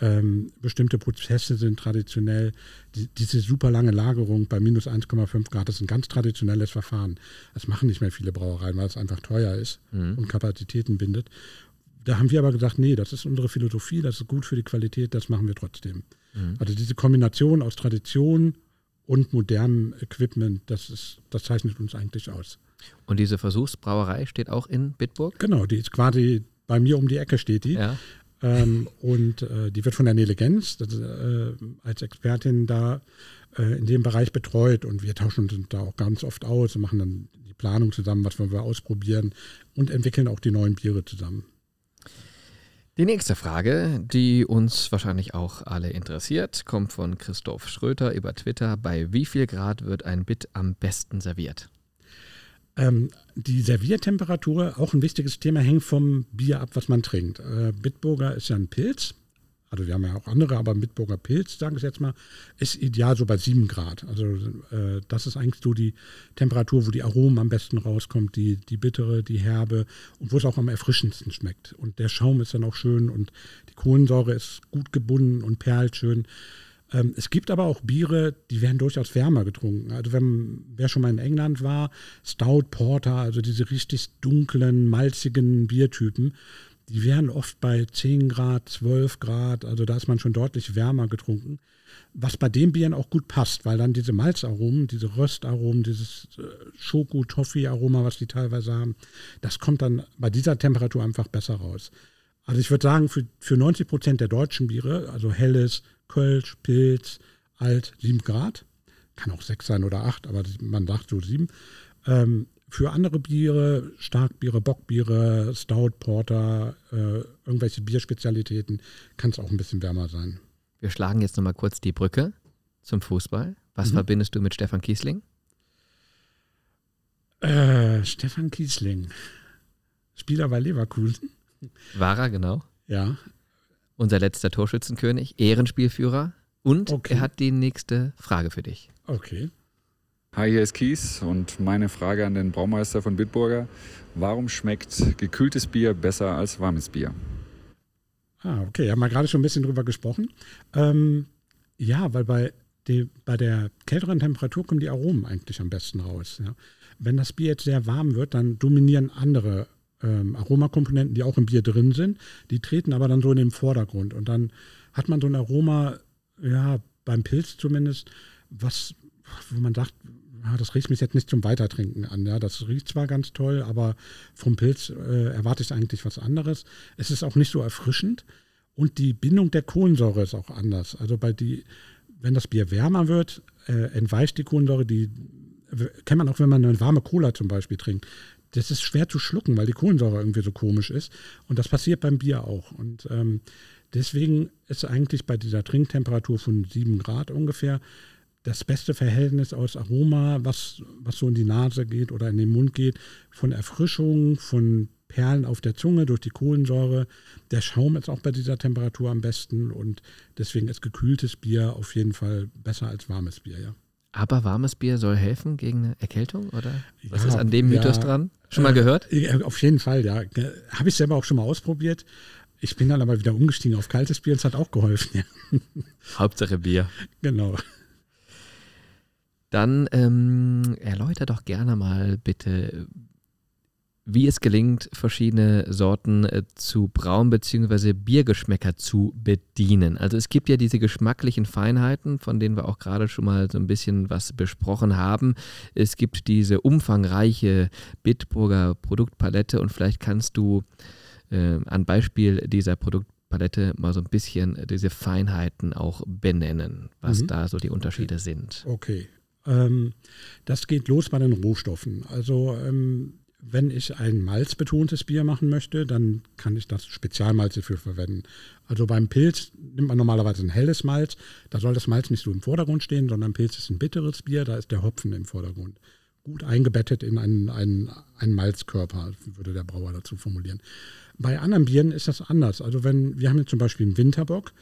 [SPEAKER 3] ähm, bestimmte Prozesse sind traditionell. Die, diese super lange Lagerung bei minus 1,5 Grad, das ist ein ganz traditionelles Verfahren. Das machen nicht mehr viele Brauereien, weil es einfach teuer ist mhm. und Kapazitäten bindet. Da haben wir aber gesagt, nee, das ist unsere Philosophie, das ist gut für die Qualität, das machen wir trotzdem. Mhm. Also diese Kombination aus Tradition und modernem Equipment, das, ist, das zeichnet uns eigentlich aus.
[SPEAKER 1] Und diese Versuchsbrauerei steht auch in Bitburg?
[SPEAKER 3] Genau, die ist quasi bei mir um die Ecke steht die. Ja. Ähm, und äh, die wird von der Nele Gens das, äh, als Expertin da äh, in dem Bereich betreut. Und wir tauschen uns da auch ganz oft aus und machen dann die Planung zusammen, was wir ausprobieren und entwickeln auch die neuen Biere zusammen.
[SPEAKER 1] Die nächste Frage, die uns wahrscheinlich auch alle interessiert, kommt von Christoph Schröter über Twitter. Bei wie viel Grad wird ein Bit am besten serviert?
[SPEAKER 3] Ähm, die Serviertemperatur, auch ein wichtiges Thema, hängt vom Bier ab, was man trinkt. Äh, Bitburger ist ja ein Pilz also wir haben ja auch andere, aber Bitburger Pilz, sage ich jetzt mal, ist ideal so bei 7 Grad. Also äh, das ist eigentlich so die Temperatur, wo die Aromen am besten rauskommt, die, die bittere, die herbe und wo es auch am erfrischendsten schmeckt. Und der Schaum ist dann auch schön und die Kohlensäure ist gut gebunden und perlt schön. Ähm, es gibt aber auch Biere, die werden durchaus wärmer getrunken. Also wenn, wer schon mal in England war, Stout Porter, also diese richtig dunklen, malzigen Biertypen, die werden oft bei 10 Grad, 12 Grad, also da ist man schon deutlich wärmer getrunken. Was bei den Bieren auch gut passt, weil dann diese Malzaromen, diese Röstaromen, dieses äh, Schoko-Toffee-Aroma, was die teilweise haben, das kommt dann bei dieser Temperatur einfach besser raus. Also ich würde sagen, für, für 90 Prozent der deutschen Biere, also helles, Kölsch, Pilz, Alt, 7 Grad, kann auch 6 sein oder 8, aber man sagt so 7, ähm, für andere Biere, Starkbiere, Bockbiere, Stout, Porter, äh, irgendwelche Bierspezialitäten, kann es auch ein bisschen wärmer sein.
[SPEAKER 1] Wir schlagen jetzt nochmal kurz die Brücke zum Fußball. Was mhm. verbindest du mit Stefan Kiesling?
[SPEAKER 3] Äh, Stefan Kiesling. Spieler bei Leverkusen.
[SPEAKER 1] War er, genau.
[SPEAKER 3] Ja.
[SPEAKER 1] Unser letzter Torschützenkönig, Ehrenspielführer. Und okay. er hat die nächste Frage für dich.
[SPEAKER 3] Okay.
[SPEAKER 6] Hi, hier ist Kies und meine Frage an den Braumeister von Bitburger. Warum schmeckt gekühltes Bier besser als warmes Bier?
[SPEAKER 3] Ah, okay, haben wir gerade schon ein bisschen drüber gesprochen. Ähm, ja, weil bei, die, bei der kälteren Temperatur kommen die Aromen eigentlich am besten raus. Ja. Wenn das Bier jetzt sehr warm wird, dann dominieren andere ähm, Aromakomponenten, die auch im Bier drin sind. Die treten aber dann so in den Vordergrund. Und dann hat man so ein Aroma, ja, beim Pilz zumindest, was, wo man sagt, ah, das riecht mich jetzt nicht zum Weitertrinken an. Ja, das riecht zwar ganz toll, aber vom Pilz äh, erwarte ich eigentlich was anderes. Es ist auch nicht so erfrischend und die Bindung der Kohlensäure ist auch anders. Also bei die, wenn das Bier wärmer wird, äh, entweicht die Kohlensäure, die kennt man auch, wenn man eine warme Cola zum Beispiel trinkt. Das ist schwer zu schlucken, weil die Kohlensäure irgendwie so komisch ist. Und das passiert beim Bier auch. Und ähm, deswegen ist eigentlich bei dieser Trinktemperatur von 7 Grad ungefähr das beste Verhältnis aus Aroma, was, was so in die Nase geht oder in den Mund geht, von Erfrischung, von Perlen auf der Zunge durch die Kohlensäure. Der Schaum ist auch bei dieser Temperatur am besten und deswegen ist gekühltes Bier auf jeden Fall besser als warmes Bier, ja.
[SPEAKER 1] Aber warmes Bier soll helfen gegen eine Erkältung, oder? Was ja, ist an dem Mythos ja, dran? Schon mal gehört?
[SPEAKER 3] Äh, auf jeden Fall, ja. Habe ich selber auch schon mal ausprobiert. Ich bin dann aber wieder umgestiegen auf kaltes Bier und es hat auch geholfen, ja.
[SPEAKER 1] Hauptsache Bier. (laughs)
[SPEAKER 3] Genau.
[SPEAKER 1] Dann ähm, erläuter doch gerne mal bitte, wie es gelingt, verschiedene Sorten äh, zu brauen bzw. Biergeschmäcker zu bedienen. Also es gibt ja diese geschmacklichen Feinheiten, von denen wir auch gerade schon mal so ein bisschen was besprochen haben. Es gibt diese umfangreiche Bitburger Produktpalette und vielleicht kannst du äh, an Beispiel dieser Produktpalette mal so ein bisschen diese Feinheiten auch benennen, was mhm. da so die Unterschiede
[SPEAKER 3] okay.
[SPEAKER 1] sind.
[SPEAKER 3] Okay, ähm, das geht los bei den Rohstoffen. Also ähm, wenn ich ein malzbetontes Bier machen möchte, dann kann ich das Spezialmalze für verwenden. Also beim Pilz nimmt man normalerweise ein helles Malz. Da soll das Malz nicht so im Vordergrund stehen, sondern Pilz ist ein bitteres Bier, da ist der Hopfen im Vordergrund. Gut eingebettet in einen, einen, einen Malzkörper, würde der Brauer dazu formulieren. Bei anderen Bieren ist das anders. Also wenn, wir haben jetzt zum Beispiel einen Winterbock,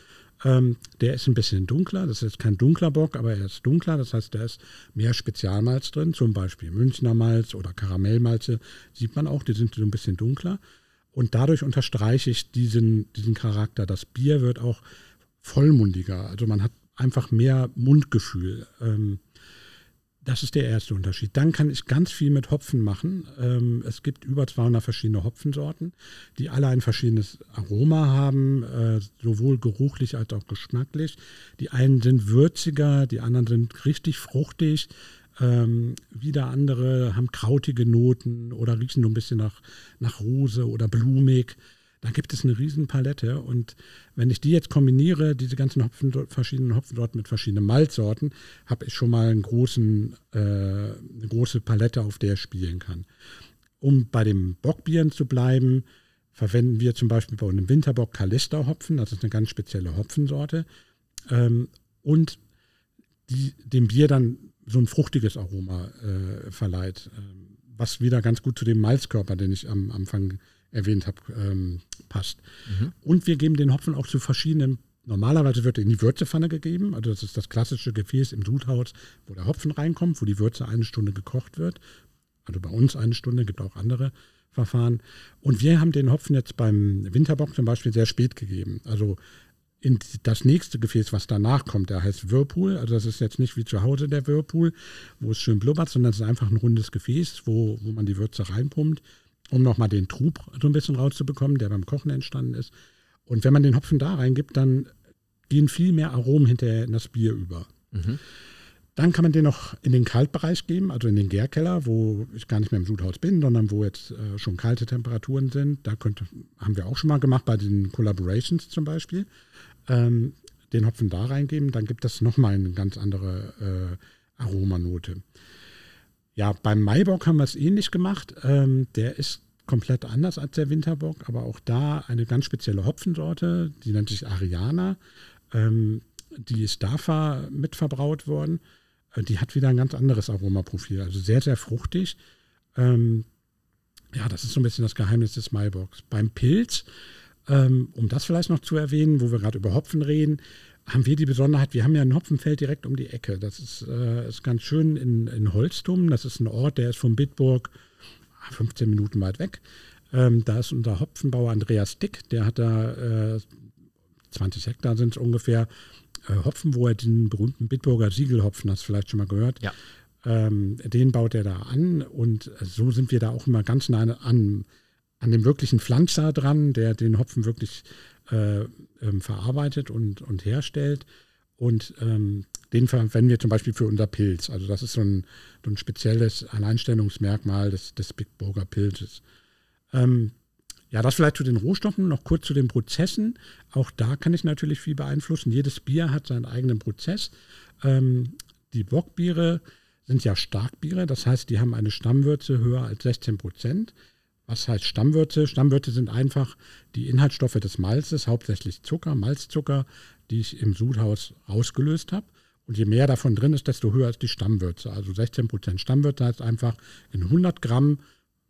[SPEAKER 3] ähm, der ist ein bisschen dunkler. Das ist kein dunkler Bock, aber er ist dunkler. Das heißt, da ist mehr Spezialmalz drin, zum Beispiel Münchner Malz oder Karamellmalze. Sieht man auch, die sind so ein bisschen dunkler. Und dadurch unterstreiche ich diesen, diesen Charakter. Das Bier wird auch vollmundiger. Also man hat einfach mehr Mundgefühl. Ähm, das ist der erste Unterschied. Dann kann ich ganz viel mit Hopfen machen. Ähm, es gibt über 200 verschiedene Hopfensorten, die alle ein verschiedenes Aroma haben, äh, sowohl geruchlich als auch geschmacklich. Die einen sind würziger, die anderen sind richtig fruchtig. Ähm, wieder andere haben krautige Noten oder riechen so ein bisschen nach, nach Rose oder blumig. Da gibt es eine riesen Palette und wenn ich die jetzt kombiniere, diese ganzen Hopfen, verschiedenen Hopfensorten mit verschiedenen Malzsorten, habe ich schon mal einen großen, äh, eine große Palette, auf der ich spielen kann. Um bei den Bockbieren zu bleiben, verwenden wir zum Beispiel bei einem Winterbock Kalister-Hopfen, das ist eine ganz spezielle Hopfensorte. Ähm, und die dem Bier dann so ein fruchtiges Aroma äh, verleiht, äh, was wieder ganz gut zu dem Malzkörper, den ich am Anfang erwähnt habe, ähm, passt. Mhm. Und wir geben den Hopfen auch zu verschiedenen Normalerweise wird er in die Würzepfanne gegeben, also das ist das klassische Gefäß im Sudhaus, wo der Hopfen reinkommt, wo die Würze eine Stunde gekocht wird. Also bei uns eine Stunde, gibt auch andere Verfahren. Und wir haben den Hopfen jetzt beim Winterbock zum Beispiel sehr spät gegeben. Also in das nächste Gefäß, was danach kommt, der heißt Whirlpool. Also das ist jetzt nicht wie zu Hause der Whirlpool, wo es schön blubbert, sondern es ist einfach ein rundes Gefäß, wo, wo man die Würze reinpumpt um nochmal den Trub so ein bisschen rauszubekommen, der beim Kochen entstanden ist. Und wenn man den Hopfen da reingibt, dann gehen viel mehr Aromen hinterher in das Bier über. Mhm. Dann kann man den noch in den Kaltbereich geben, also in den Gärkeller, wo ich gar nicht mehr im Sudhaus bin, sondern wo jetzt äh, schon kalte Temperaturen sind. Da könnte, haben wir auch schon mal gemacht bei den Collaborations zum Beispiel. Ähm, den Hopfen da reingeben, dann gibt das nochmal eine ganz andere äh, Aromanote. Ja, beim Maibock haben wir es ähnlich gemacht. Ähm, der ist komplett anders als der Winterbock, aber auch da eine ganz spezielle Hopfensorte, die nennt sich Ariana. Ähm, die ist DAFA mit verbraut worden. Äh, die hat wieder ein ganz anderes Aromaprofil, also sehr, sehr fruchtig. Ähm, ja, das ist so ein bisschen das Geheimnis des Maibocks. Beim Pilz, ähm, um das vielleicht noch zu erwähnen, wo wir gerade über Hopfen reden, haben wir die Besonderheit, wir haben ja ein Hopfenfeld direkt um die Ecke. Das ist, äh, ist ganz schön in, in Holstum. Das ist ein Ort, der ist von Bitburg 15 Minuten weit weg. Ähm, da ist unser Hopfenbauer Andreas Dick, der hat da äh, 20 Hektar sind es ungefähr äh, Hopfen, wo er den berühmten Bitburger Siegelhopfen, hast du vielleicht schon mal gehört.
[SPEAKER 1] Ja.
[SPEAKER 3] Ähm, den baut er da an und so sind wir da auch immer ganz nah an, an dem wirklichen Pflanzer dran, der den Hopfen wirklich äh, ähm, verarbeitet und, und herstellt. Und ähm, den verwenden wir zum Beispiel für unser Pilz. Also das ist so ein, so ein spezielles Alleinstellungsmerkmal des, des Bitburger Pilzes. Ähm, ja, das vielleicht zu den Rohstoffen, noch kurz zu den Prozessen. Auch da kann ich natürlich viel beeinflussen. Jedes Bier hat seinen eigenen Prozess. Ähm, die Bockbiere sind ja Starkbiere, das heißt, die haben eine Stammwürze höher als 16 Prozent. Was heißt Stammwürze? Stammwürze sind einfach die Inhaltsstoffe des Malzes, hauptsächlich Zucker, Malzzucker, die ich im Sudhaus rausgelöst habe. Und je mehr davon drin ist, desto höher ist die Stammwürze. Also 16 Prozent Stammwürze heißt einfach, in 100 Gramm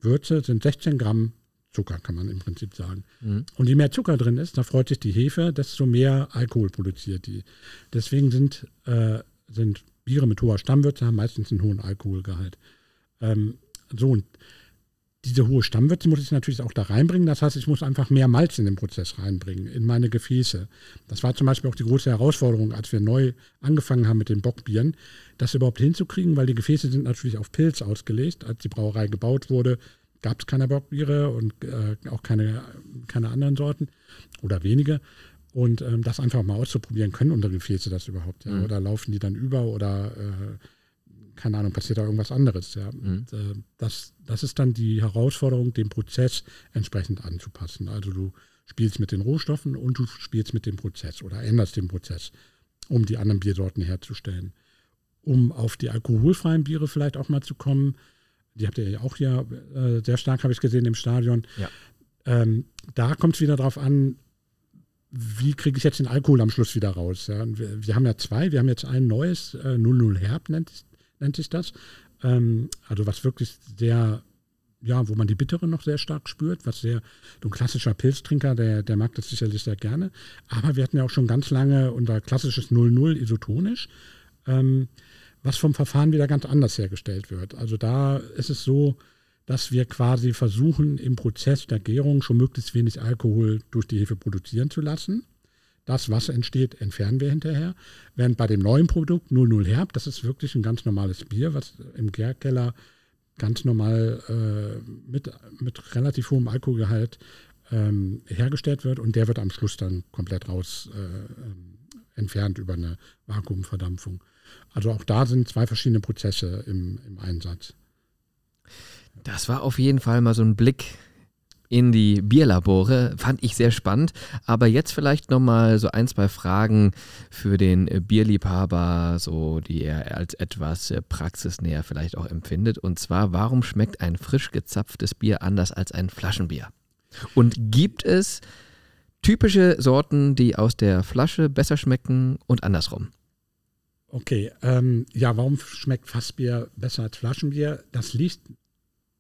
[SPEAKER 3] Würze sind 16 Gramm Zucker, kann man im Prinzip sagen. Mhm. Und je mehr Zucker drin ist, da freut sich die Hefe, desto mehr Alkohol produziert die. Deswegen sind, äh, sind Biere mit hoher Stammwürze haben meistens einen hohen Alkoholgehalt. Ähm, so, und diese hohe Stammwürze muss ich natürlich auch da reinbringen. Das heißt, ich muss einfach mehr Malz in den Prozess reinbringen, in meine Gefäße. Das war zum Beispiel auch die große Herausforderung, als wir neu angefangen haben mit den Bockbieren, das überhaupt hinzukriegen, weil die Gefäße sind natürlich auf Pilz ausgelegt. Als die Brauerei gebaut wurde, gab es keine Bockbiere und äh, auch keine, keine anderen Sorten oder wenige. Und ähm, das einfach mal auszuprobieren, können unsere Gefäße das überhaupt? Ja? Mhm. Oder laufen die dann über oder äh, keine Ahnung, passiert da irgendwas anderes. Ja. Mhm. Äh, das, das ist dann die Herausforderung, den Prozess entsprechend anzupassen. Also du spielst mit den Rohstoffen und du spielst mit dem Prozess oder änderst den Prozess, um die anderen Biersorten herzustellen. Um auf die alkoholfreien Biere vielleicht auch mal zu kommen, die habt ihr ja auch hier äh, sehr stark, habe ich gesehen, im Stadion.
[SPEAKER 1] Ja.
[SPEAKER 3] Ähm, da kommt es wieder darauf an, wie kriege ich jetzt den Alkohol am Schluss wieder raus? Ja? Wir, wir, haben ja zwei, wir haben jetzt ein neues, äh, 00 Herb nennt, nennt sich das. Ähm, also was wirklich sehr, ja, wo man die Bittere noch sehr stark spürt, was sehr, so ein klassischer Pilztrinker, der, der mag das sicherlich sehr gerne. Aber wir hatten ja auch schon ganz lange unser klassisches 00 isotonisch. Ähm, was vom Verfahren wieder ganz anders hergestellt wird. Also da ist es so, dass wir quasi versuchen, im Prozess der Gärung schon möglichst wenig Alkohol durch die Hefe produzieren zu lassen. Das, was entsteht, entfernen wir hinterher. Während bei dem neuen Produkt 00 Herb, das ist wirklich ein ganz normales Bier, was im Gärkeller ganz normal äh, mit, mit relativ hohem Alkoholgehalt ähm, hergestellt wird und der wird am Schluss dann komplett raus äh, entfernt über eine Vakuumverdampfung. Also auch da sind zwei verschiedene Prozesse im, im Einsatz.
[SPEAKER 1] Das war auf jeden Fall mal so ein Blick in die Bierlabore. Fand ich sehr spannend. Aber jetzt vielleicht nochmal so ein, zwei Fragen für den Bierliebhaber, so die er als etwas praxisnäher vielleicht auch empfindet. Und zwar, warum schmeckt ein frisch gezapftes Bier anders als ein Flaschenbier? Und gibt es typische Sorten, die aus der Flasche besser schmecken und andersrum?
[SPEAKER 3] Okay, ähm, ja, warum schmeckt Fassbier besser als Flaschenbier? Das liegt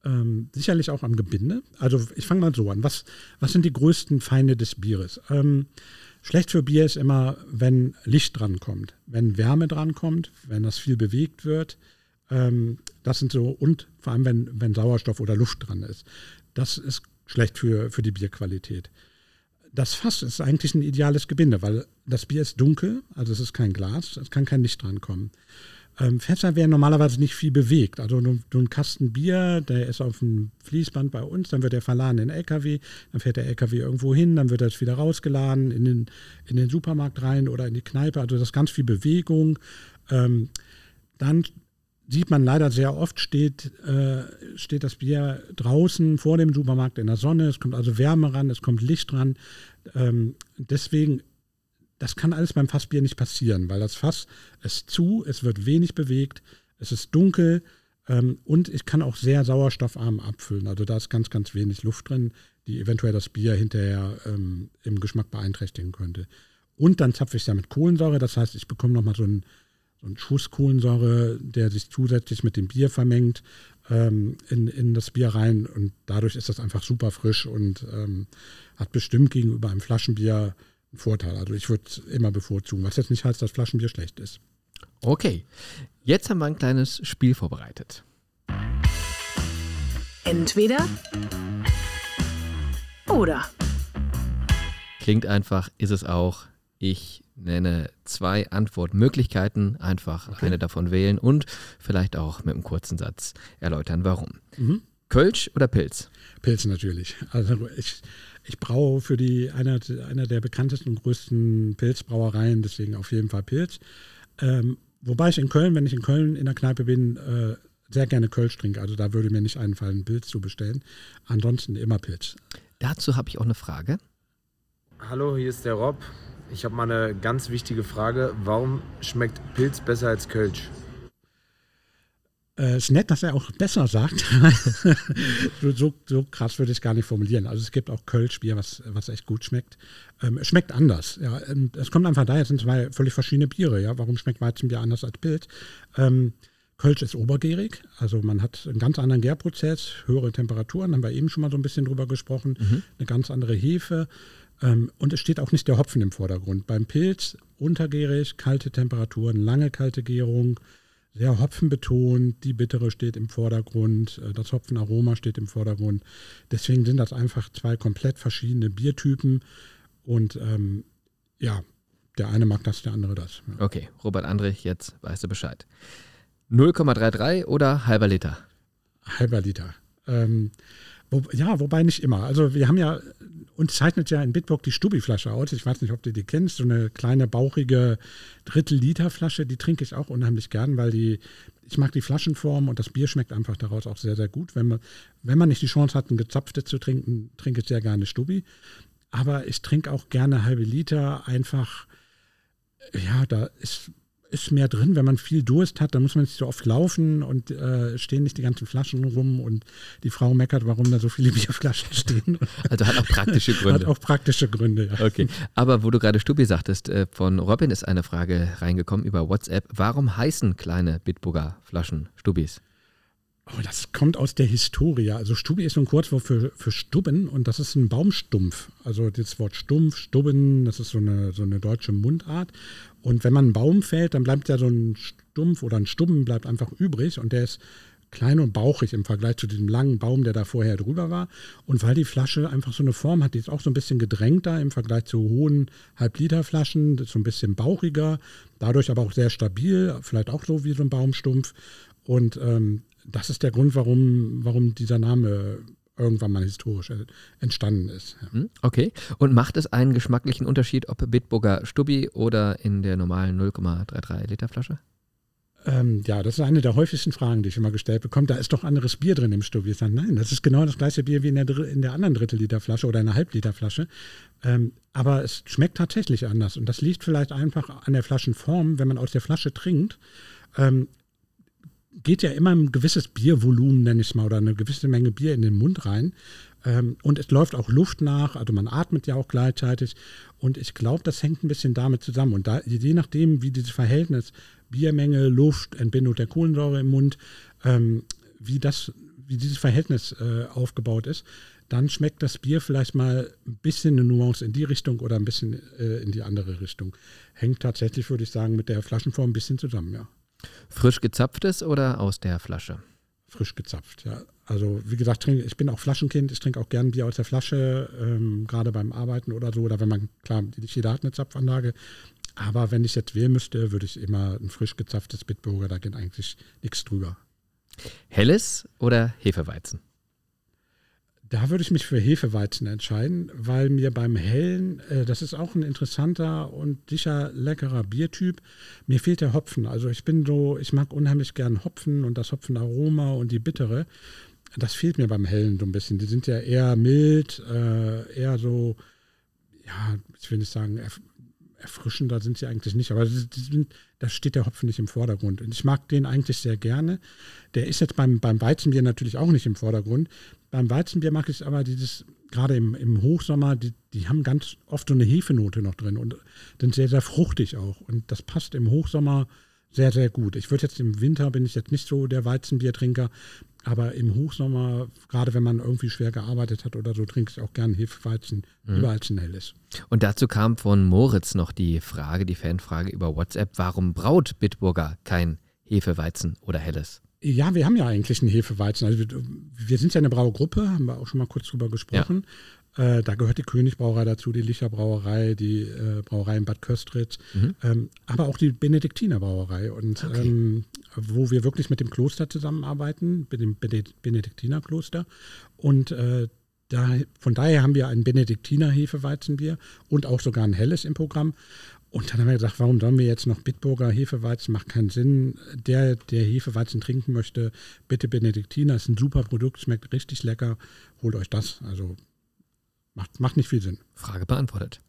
[SPEAKER 3] ähm, sicherlich auch am Gebinde. Also ich fange mal so an. Was, was sind die größten Feinde des Bieres? Ähm, schlecht für Bier ist immer, wenn Licht drankommt, wenn Wärme drankommt, wenn das viel bewegt wird. Ähm, das sind so, und vor allem, wenn, wenn Sauerstoff oder Luft dran ist. Das ist schlecht für, für die Bierqualität das Fass ist eigentlich ein ideales Gebinde, weil das Bier ist dunkel, also es ist kein Glas, es kann kein Licht drankommen. Ähm, Fässer werden normalerweise nicht viel bewegt. Also du, du ein Kasten Bier, der ist auf dem Fließband bei uns, dann wird der verladen in den LKW, dann fährt der LKW irgendwo hin, dann wird das wieder rausgeladen in den, in den Supermarkt rein oder in die Kneipe. Also das ist ganz viel Bewegung. Ähm, dann sieht man leider sehr oft, steht, äh, steht das Bier draußen vor dem Supermarkt in der Sonne. Es kommt also Wärme ran, es kommt Licht ran. Ähm, deswegen, das kann alles beim Fassbier nicht passieren, weil das Fass ist zu, es wird wenig bewegt, es ist dunkel ähm, und ich kann auch sehr sauerstoffarm abfüllen. Also da ist ganz, ganz wenig Luft drin, die eventuell das Bier hinterher ähm, im Geschmack beeinträchtigen könnte. Und dann zapfe ich es ja mit Kohlensäure, das heißt, ich bekomme nochmal so ein so ein Schuss Kohlensäure, der sich zusätzlich mit dem Bier vermengt, ähm, in, in das Bier rein. Und dadurch ist das einfach super frisch und ähm, hat bestimmt gegenüber einem Flaschenbier einen Vorteil. Also ich würde es immer bevorzugen, was jetzt nicht heißt, dass Flaschenbier schlecht ist.
[SPEAKER 1] Okay, jetzt haben wir ein kleines Spiel vorbereitet.
[SPEAKER 2] Entweder oder.
[SPEAKER 1] Klingt einfach, ist es auch. Ich nenne zwei Antwortmöglichkeiten, einfach okay. eine davon wählen und vielleicht auch mit einem kurzen Satz erläutern, warum. Mhm. Kölsch oder Pilz?
[SPEAKER 3] Pilz natürlich. Also ich, ich braue für die einer, einer der bekanntesten und größten Pilzbrauereien, deswegen auf jeden Fall Pilz. Ähm, wobei ich in Köln, wenn ich in Köln in der Kneipe bin, äh, sehr gerne Kölsch trinke. Also da würde mir nicht einfallen, Pilz zu bestellen. Ansonsten immer Pilz.
[SPEAKER 1] Dazu habe ich auch eine Frage.
[SPEAKER 7] Hallo, hier ist der Rob. Ich habe mal eine ganz wichtige Frage. Warum schmeckt Pilz besser als Kölsch?
[SPEAKER 3] Äh, ist nett, dass er auch besser sagt. (laughs) so, so, krass würde ich es gar nicht formulieren. Also es gibt auch Kölsch-Bier, was, was echt gut schmeckt. Ähm, es schmeckt anders. Ja. Es kommt einfach daher, es sind zwei völlig verschiedene Biere. Ja. Warum schmeckt Weizenbier anders als Pilz? Ähm, Kölsch ist obergärig, also man hat einen ganz anderen Gärprozess, höhere Temperaturen, haben wir eben schon mal so ein bisschen drüber gesprochen, mhm. eine ganz andere Hefe. Ähm, und es steht auch nicht der Hopfen im Vordergrund. Beim Pilz untergärig, kalte Temperaturen, lange kalte Gärung, sehr hopfenbetont, die bittere steht im Vordergrund, äh, das Hopfenaroma steht im Vordergrund. Deswegen sind das einfach zwei komplett verschiedene Biertypen und ähm, ja, der eine mag das, der andere das.
[SPEAKER 1] Ja. Okay, Robert Andrich, jetzt weißt du Bescheid. 0,33 oder halber Liter?
[SPEAKER 3] Halber Liter. Ähm, wo, ja, wobei nicht immer. Also wir haben ja uns zeichnet ja in Bitburg die Stubi-Flasche aus. Ich weiß nicht, ob du die kennst. So eine kleine, bauchige Drittel-Liter-Flasche. Die trinke ich auch unheimlich gern, weil die, ich mag die Flaschenform und das Bier schmeckt einfach daraus auch sehr, sehr gut. Wenn man, wenn man nicht die Chance hat, ein gezapftes zu trinken, trinke ich sehr gerne Stubi. Aber ich trinke auch gerne halbe Liter. Einfach, ja, da ist ist mehr drin, wenn man viel Durst hat, dann muss man nicht so oft laufen und äh, stehen nicht die ganzen Flaschen rum und die Frau meckert, warum da so viele (laughs) Bierflaschen stehen.
[SPEAKER 1] Also hat auch praktische (laughs) Gründe.
[SPEAKER 3] Hat auch praktische Gründe,
[SPEAKER 1] ja. Okay. Aber wo du gerade Stubbi sagtest, äh, von Robin ist eine Frage reingekommen über WhatsApp. Warum heißen kleine Bitburger Flaschen Stubis?
[SPEAKER 3] Oh, das kommt aus der Historie. Also Stubi ist so ein Kurzwort für, für Stubben und das ist ein Baumstumpf. Also das Wort Stumpf, Stubben, das ist so eine, so eine deutsche Mundart. Und wenn man einen Baum fällt, dann bleibt ja so ein Stumpf oder ein Stubben bleibt einfach übrig und der ist klein und bauchig im Vergleich zu diesem langen Baum, der da vorher drüber war. Und weil die Flasche einfach so eine Form hat, die ist auch so ein bisschen gedrängter im Vergleich zu hohen Halbliterflaschen, so ein bisschen bauchiger, dadurch aber auch sehr stabil, vielleicht auch so wie so ein Baumstumpf. Und ähm, das ist der Grund, warum, warum dieser Name irgendwann mal historisch entstanden ist.
[SPEAKER 1] Hm, okay. Und macht es einen geschmacklichen Unterschied, ob Bitburger Stubbi oder in der normalen 0,33 Liter Flasche?
[SPEAKER 3] Ähm, ja, das ist eine der häufigsten Fragen, die ich immer gestellt bekomme. Da ist doch anderes Bier drin im Stubbi. Ich sage, nein, das ist genau das gleiche Bier wie in der, in der anderen Drittel-Liter-Flasche oder in einer Halbliter-Flasche. Ähm, aber es schmeckt tatsächlich anders. Und das liegt vielleicht einfach an der Flaschenform, wenn man aus der Flasche trinkt. Ähm, geht ja immer ein gewisses Biervolumen, nenne ich es mal, oder eine gewisse Menge Bier in den Mund rein. Ähm, und es läuft auch Luft nach, also man atmet ja auch gleichzeitig. Und ich glaube, das hängt ein bisschen damit zusammen. Und da, je nachdem, wie dieses Verhältnis Biermenge, Luft, Entbindung der Kohlensäure im Mund, ähm, wie, das, wie dieses Verhältnis äh, aufgebaut ist, dann schmeckt das Bier vielleicht mal ein bisschen eine Nuance in die Richtung oder ein bisschen äh, in die andere Richtung. Hängt tatsächlich, würde ich sagen, mit der Flaschenform ein bisschen zusammen, ja.
[SPEAKER 1] Frisch gezapftes oder aus der Flasche?
[SPEAKER 3] Frisch gezapft, ja. Also wie gesagt, ich bin auch Flaschenkind, ich trinke auch gern Bier aus der Flasche, ähm, gerade beim Arbeiten oder so. Oder wenn man, klar, nicht jeder hat eine Zapfanlage. Aber wenn ich jetzt wählen müsste, würde ich immer ein frisch gezapftes Bitburger, da geht eigentlich nichts drüber.
[SPEAKER 1] Helles oder Hefeweizen?
[SPEAKER 3] Da würde ich mich für Hefeweizen entscheiden, weil mir beim Hellen, äh, das ist auch ein interessanter und sicher leckerer Biertyp, mir fehlt der Hopfen. Also ich bin so, ich mag unheimlich gern Hopfen und das Hopfenaroma und die Bittere. Das fehlt mir beim Hellen so ein bisschen. Die sind ja eher mild, äh, eher so, ja, ich will nicht sagen, erfrischender sind sie eigentlich nicht, aber da steht der Hopfen nicht im Vordergrund. Und ich mag den eigentlich sehr gerne. Der ist jetzt beim, beim Weizenbier natürlich auch nicht im Vordergrund. Beim Weizenbier mag ich aber dieses, gerade im, im Hochsommer, die, die haben ganz oft so eine Hefenote noch drin und sind sehr, sehr fruchtig auch. Und das passt im Hochsommer sehr, sehr gut. Ich würde jetzt im Winter, bin ich jetzt nicht so der Weizenbiertrinker, aber im Hochsommer, gerade wenn man irgendwie schwer gearbeitet hat oder so, trinke ich auch gern Hefeweizen, mhm. lieber als ein helles.
[SPEAKER 1] Und dazu kam von Moritz noch die Frage, die Fanfrage über WhatsApp, warum braut Bitburger kein Hefeweizen oder helles?
[SPEAKER 3] Ja, wir haben ja eigentlich einen Hefeweizen. Also wir, wir sind ja eine Braugruppe, haben wir auch schon mal kurz drüber gesprochen. Äh, da gehört die Königbrauerei dazu, die Licher Brauerei, die äh, Brauerei in Bad Köstritz, mhm. ähm, aber auch die Benediktiner Brauerei. Und okay. ähm, wo wir wirklich mit dem Kloster zusammenarbeiten, mit dem Benediktinerkloster. Und äh, da, von daher haben wir ein Benediktiner Hefeweizenbier und auch sogar ein helles im Programm. Und dann haben wir gesagt, warum sollen wir jetzt noch Bitburger Hefeweizen? Macht keinen Sinn. Der, der Hefeweizen trinken möchte, bitte Benediktiner. Ist ein super Produkt, schmeckt richtig lecker. Holt euch das. Also macht, macht nicht viel Sinn.
[SPEAKER 1] Frage beantwortet.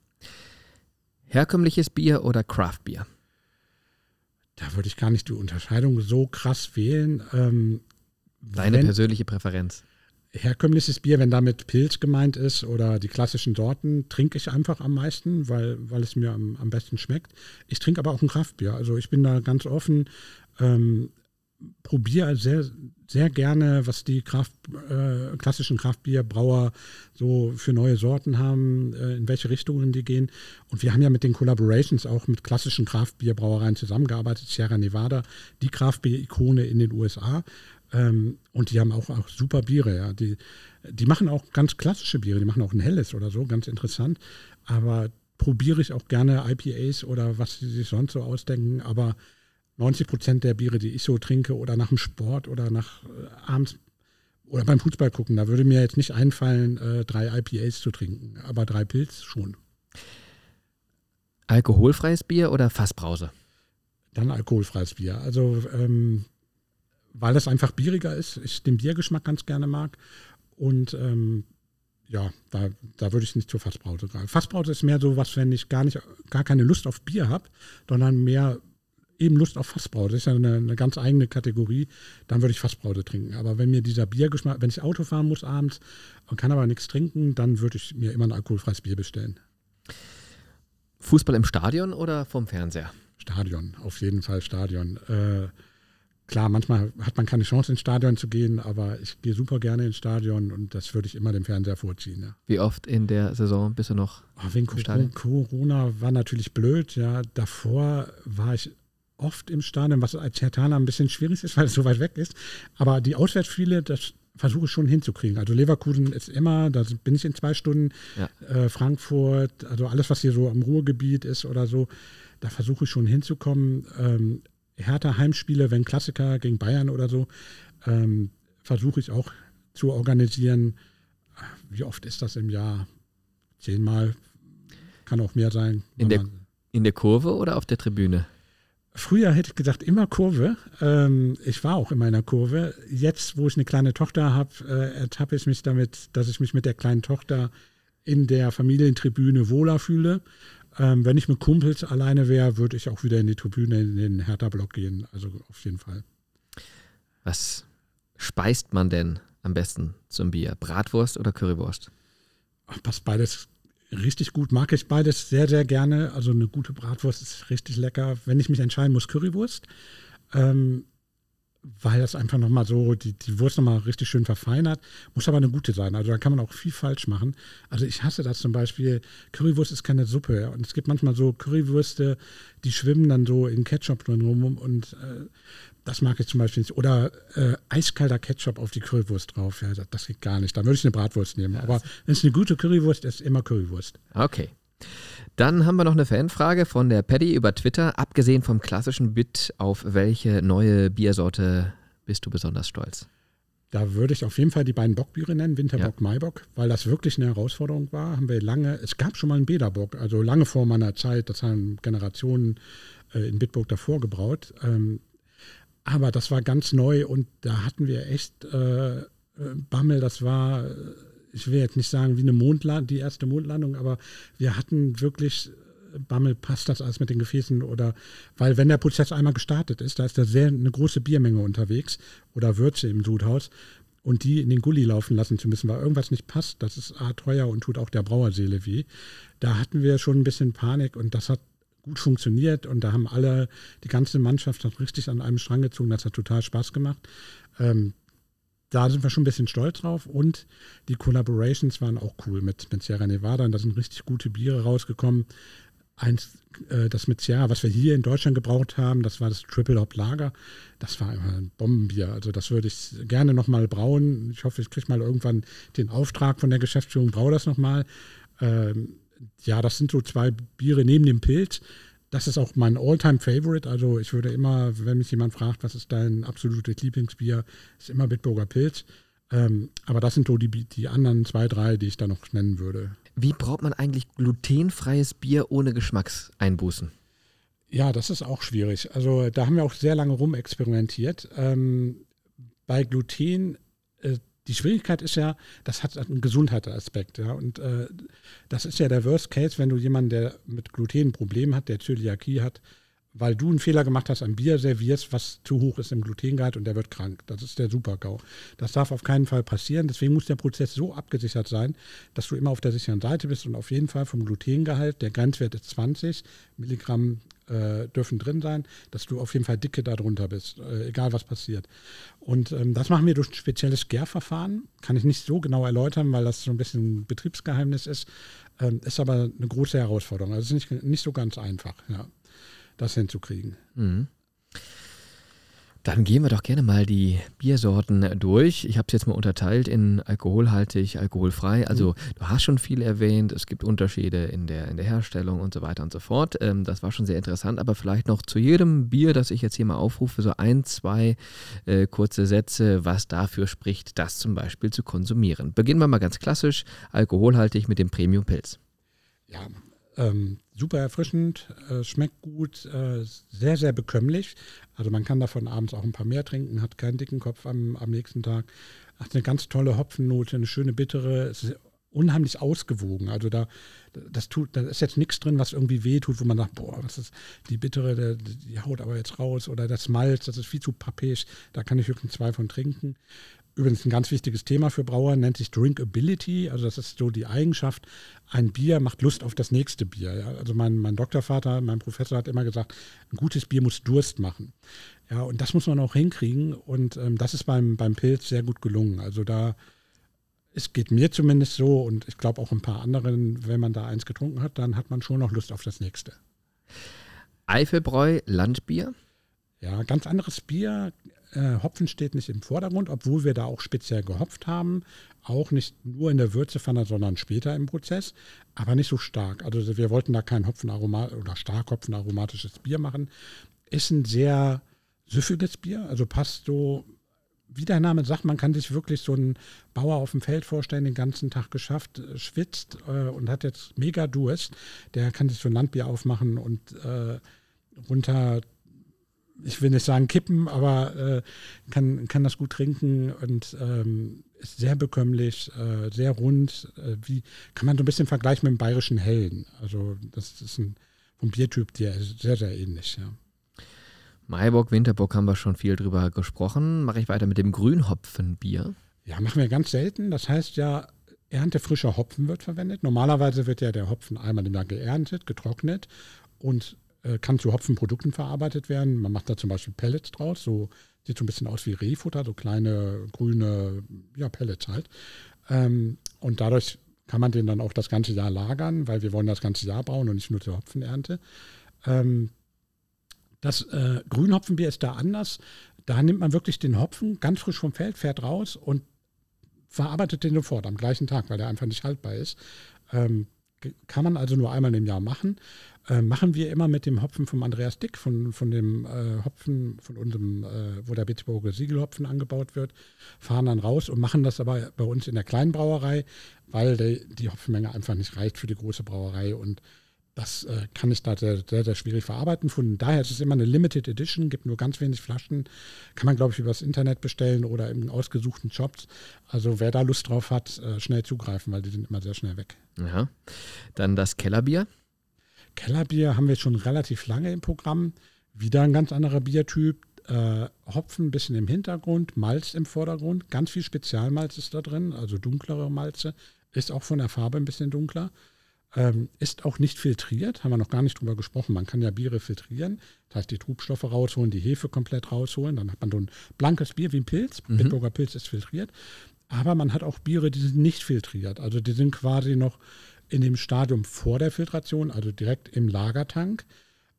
[SPEAKER 1] Herkömmliches Bier oder Craftbier?
[SPEAKER 3] Da würde ich gar nicht die Unterscheidung so krass wählen. Ähm,
[SPEAKER 1] Deine persönliche Präferenz?
[SPEAKER 3] herkömmliches Bier, wenn damit Pilz gemeint ist oder die klassischen Sorten, trinke ich einfach am meisten, weil, weil es mir am, am besten schmeckt. Ich trinke aber auch ein Kraftbier. Also ich bin da ganz offen. Ähm, probiere sehr, sehr gerne, was die Kraft, äh, klassischen Kraftbierbrauer so für neue Sorten haben, äh, in welche Richtungen die gehen. Und wir haben ja mit den Collaborations auch mit klassischen Kraftbierbrauereien zusammengearbeitet. Sierra Nevada, die Kraftbier-Ikone in den USA. Ähm, und die haben auch, auch super Biere, ja. Die, die machen auch ganz klassische Biere, die machen auch ein helles oder so, ganz interessant. Aber probiere ich auch gerne IPAs oder was sie sich sonst so ausdenken. Aber 90 Prozent der Biere, die ich so trinke oder nach dem Sport oder nach äh, abends oder beim Fußball gucken, da würde mir jetzt nicht einfallen, äh, drei IPAs zu trinken, aber drei Pilz schon.
[SPEAKER 1] Alkoholfreies Bier oder Fassbrause?
[SPEAKER 3] Dann alkoholfreies Bier. Also ähm, weil das einfach bieriger ist, ich den Biergeschmack ganz gerne mag. Und ähm, ja, da, da würde ich nicht zur Fassbrause greifen. Fassbrause ist mehr so was, wenn ich gar nicht, gar keine Lust auf Bier habe, sondern mehr eben Lust auf Fassbrause, das ist ja eine, eine, ganz eigene Kategorie, dann würde ich Fassbrause trinken. Aber wenn mir dieser Biergeschmack, wenn ich Auto fahren muss abends und kann aber nichts trinken, dann würde ich mir immer ein alkoholfreies Bier bestellen.
[SPEAKER 1] Fußball im Stadion oder vom Fernseher?
[SPEAKER 3] Stadion, auf jeden Fall Stadion. Äh, klar, manchmal hat man keine Chance ins Stadion zu gehen, aber ich gehe super gerne ins Stadion und das würde ich immer dem Fernseher vorziehen. Ja.
[SPEAKER 1] Wie oft in der Saison bist du noch?
[SPEAKER 3] Oh, wegen Corona, Corona war natürlich blöd, ja. Davor war ich oft im Stadion, was als Hertaner ein bisschen schwierig ist, (laughs) weil es so weit weg ist. Aber die Auswärtsspiele, das versuche ich schon hinzukriegen. Also Leverkusen ist immer, da bin ich in zwei Stunden. Ja. Äh, Frankfurt, also alles, was hier so am Ruhrgebiet ist oder so, da versuche ich schon hinzukommen. Ähm, Hertha Heimspiele, wenn Klassiker gegen Bayern oder so, ähm, versuche ich auch zu organisieren. Wie oft ist das im Jahr? Zehnmal, kann auch mehr sein.
[SPEAKER 1] In der, in der Kurve oder auf der Tribüne?
[SPEAKER 3] Früher hätte ich gesagt, immer Kurve. Ähm, ich war auch in meiner Kurve. Jetzt, wo ich eine kleine Tochter habe, äh, ertappe ich mich damit, dass ich mich mit der kleinen Tochter in der Familientribüne wohler fühle. Ähm, wenn ich mit Kumpels alleine wäre, würde ich auch wieder in die Tribüne in den Hertha-Block gehen. Also auf jeden Fall.
[SPEAKER 1] Was speist man denn am besten zum Bier? Bratwurst oder Currywurst?
[SPEAKER 3] Passt beides richtig gut. Mag ich beides sehr, sehr gerne. Also eine gute Bratwurst ist richtig lecker. Wenn ich mich entscheiden muss, Currywurst. Ähm, weil das einfach nochmal so, die, die Wurst nochmal richtig schön verfeinert, muss aber eine gute sein. Also da kann man auch viel falsch machen. Also ich hasse das zum Beispiel, Currywurst ist keine Suppe. Und es gibt manchmal so Currywürste, die schwimmen dann so in Ketchup drin rum und äh, das mag ich zum Beispiel nicht. Oder äh, eiskalter Ketchup auf die Currywurst drauf. Ja, das, das geht gar nicht. Da würde ich eine Bratwurst nehmen. Ja, Aber wenn es eine gute Currywurst ist, immer Currywurst.
[SPEAKER 1] Okay. Dann haben wir noch eine Fanfrage von der Paddy über Twitter. Abgesehen vom klassischen Bit, auf welche neue Biersorte bist du besonders stolz?
[SPEAKER 3] Da würde ich auf jeden Fall die beiden Bockbiere nennen, Winterbock, ja. Maibock, weil das wirklich eine Herausforderung war. Haben wir lange, es gab schon mal einen Bederbock, also lange vor meiner Zeit, das haben Generationen äh, in Bitburg davor gebraut. Aber das war ganz neu und da hatten wir echt äh, äh, Bammel. Das war, ich will jetzt nicht sagen wie eine Mondlandung, die erste Mondlandung, aber wir hatten wirklich äh, Bammel, passt das alles mit den Gefäßen oder, weil wenn der Prozess einmal gestartet ist, da ist da sehr eine große Biermenge unterwegs oder Würze im Sudhaus und die in den Gully laufen lassen zu müssen, weil irgendwas nicht passt, das ist A, teuer und tut auch der Brauerseele weh. Da hatten wir schon ein bisschen Panik und das hat gut funktioniert und da haben alle, die ganze Mannschaft hat richtig an einem Strang gezogen, das hat total Spaß gemacht. Ähm, da sind wir schon ein bisschen stolz drauf und die Collaborations waren auch cool mit, mit Sierra Nevada und da sind richtig gute Biere rausgekommen. Eins, äh, das mit Sierra, was wir hier in Deutschland gebraucht haben, das war das Triple Hop Lager. Das war immer ein Bombenbier. Also das würde ich gerne nochmal brauen. Ich hoffe, ich kriege mal irgendwann den Auftrag von der Geschäftsführung, brau das nochmal. Ähm, ja, das sind so zwei Biere neben dem Pilz. Das ist auch mein Alltime favorite Also ich würde immer, wenn mich jemand fragt, was ist dein absolutes Lieblingsbier, ist immer Bitburger Pilz. Ähm, aber das sind so die, die anderen zwei, drei, die ich da noch nennen würde.
[SPEAKER 1] Wie braucht man eigentlich glutenfreies Bier ohne Geschmackseinbußen?
[SPEAKER 3] Ja, das ist auch schwierig. Also da haben wir auch sehr lange rumexperimentiert. Ähm, bei Gluten äh, die Schwierigkeit ist ja, das hat einen Gesundheitsaspekt. Ja, und äh, das ist ja der Worst Case, wenn du jemanden, der mit Gluten ein Problem hat, der Zöliakie hat, weil du einen Fehler gemacht hast, ein Bier servierst, was zu hoch ist im Glutengehalt und der wird krank. Das ist der Super-GAU. Das darf auf keinen Fall passieren. Deswegen muss der Prozess so abgesichert sein, dass du immer auf der sicheren Seite bist und auf jeden Fall vom Glutengehalt, der Grenzwert ist 20 Milligramm äh, dürfen drin sein, dass du auf jeden Fall dicke darunter bist, äh, egal was passiert. Und ähm, das machen wir durch ein spezielles Gärverfahren. Kann ich nicht so genau erläutern, weil das so ein bisschen Betriebsgeheimnis ist. Ähm, ist aber eine große Herausforderung. Also es ist nicht, nicht so ganz einfach, ja, das hinzukriegen.
[SPEAKER 1] Mhm. Dann gehen wir doch gerne mal die Biersorten durch. Ich habe es jetzt mal unterteilt in alkoholhaltig, alkoholfrei. Also mhm. du hast schon viel erwähnt, es gibt Unterschiede in der, in der Herstellung und so weiter und so fort. Ähm, das war schon sehr interessant, aber vielleicht noch zu jedem Bier, das ich jetzt hier mal aufrufe, so ein, zwei äh, kurze Sätze, was dafür spricht, das zum Beispiel zu konsumieren. Beginnen wir mal ganz klassisch, alkoholhaltig mit dem Premium Pilz.
[SPEAKER 3] Ja, ähm, super erfrischend, äh, schmeckt gut, äh, sehr, sehr bekömmlich. Also man kann davon abends auch ein paar mehr trinken, hat keinen dicken Kopf am, am nächsten Tag. Hat eine ganz tolle Hopfennote, eine schöne bittere, unheimlich ausgewogen. Also da, das tut, da ist jetzt nichts drin, was irgendwie weh tut, wo man sagt, boah, was ist die bittere, der, die haut aber jetzt raus oder das Malz, das ist viel zu pappig, da kann ich höchstens zwei von trinken. Übrigens ein ganz wichtiges Thema für Brauer, nennt sich Drinkability. Also das ist so die Eigenschaft, ein Bier macht Lust auf das nächste Bier. Ja? Also mein, mein Doktorvater, mein Professor hat immer gesagt, ein gutes Bier muss Durst machen. Ja, und das muss man auch hinkriegen. Und ähm, das ist beim, beim Pilz sehr gut gelungen. Also da, es geht mir zumindest so und ich glaube auch ein paar anderen, wenn man da eins getrunken hat, dann hat man schon noch Lust auf das nächste.
[SPEAKER 1] Eifelbräu, Landbier?
[SPEAKER 3] Ja, ganz anderes Bier. Äh, Hopfen steht nicht im Vordergrund, obwohl wir da auch speziell gehopft haben. Auch nicht nur in der Würzepfanne, sondern später im Prozess, aber nicht so stark. Also wir wollten da kein Hopfenaromat oder stark Hopfenaromatisches Bier machen. Ist ein sehr süffiges Bier, also passt so, wie der Name sagt, man kann sich wirklich so einen Bauer auf dem Feld vorstellen, den ganzen Tag geschafft, äh, schwitzt äh, und hat jetzt mega Durst. Der kann sich so ein Landbier aufmachen und äh, runter ich will nicht sagen kippen, aber äh, kann, kann das gut trinken und ähm, ist sehr bekömmlich, äh, sehr rund. Äh, wie kann man so ein bisschen vergleichen mit dem bayerischen Hellen? Also das ist ein vom Biertyp der sehr, sehr ähnlich, ja.
[SPEAKER 1] Maibock, Winterbock haben wir schon viel drüber gesprochen. Mache ich weiter mit dem Grünhopfenbier.
[SPEAKER 3] Ja, machen wir ganz selten. Das heißt ja, erntefrischer Hopfen wird verwendet. Normalerweise wird ja der Hopfen einmal im Jahr geerntet, getrocknet und kann zu Hopfenprodukten verarbeitet werden. Man macht da zum Beispiel Pellets draus, so sieht so ein bisschen aus wie Rehfutter, so kleine grüne ja, Pellets halt. Ähm, und dadurch kann man den dann auch das ganze Jahr lagern, weil wir wollen das ganze Jahr bauen und nicht nur zur Hopfenernte. Ähm, das äh, Grünhopfenbier ist da anders. Da nimmt man wirklich den Hopfen ganz frisch vom Feld, fährt raus und verarbeitet den sofort am gleichen Tag, weil der einfach nicht haltbar ist. Ähm, kann man also nur einmal im Jahr machen. Äh, machen wir immer mit dem Hopfen vom Andreas Dick, von, von dem äh, Hopfen, von unserem, äh, wo der Bitburger Siegelhopfen angebaut wird, fahren dann raus und machen das aber bei uns in der kleinen Brauerei, weil die, die Hopfenmenge einfach nicht reicht für die große Brauerei und das äh, kann ich da sehr, sehr, schwierig verarbeiten. Von daher ist es immer eine Limited Edition, gibt nur ganz wenig Flaschen. Kann man, glaube ich, übers Internet bestellen oder in ausgesuchten Shops. Also wer da Lust drauf hat, äh, schnell zugreifen, weil die sind immer sehr schnell weg.
[SPEAKER 1] Ja. Dann das Kellerbier.
[SPEAKER 3] Kellerbier haben wir schon relativ lange im Programm. Wieder ein ganz anderer Biertyp. Äh, Hopfen ein bisschen im Hintergrund, Malz im Vordergrund. Ganz viel Spezialmalz ist da drin, also dunklere Malze. Ist auch von der Farbe ein bisschen dunkler. Ähm, ist auch nicht filtriert, haben wir noch gar nicht drüber gesprochen. Man kann ja Biere filtrieren, das heißt die Trubstoffe rausholen, die Hefe komplett rausholen, dann hat man so ein blankes Bier wie ein Pilz. Mhm. Bitburger Pilz ist filtriert. Aber man hat auch Biere, die sind nicht filtriert. Also die sind quasi noch in dem Stadium vor der Filtration, also direkt im Lagertank.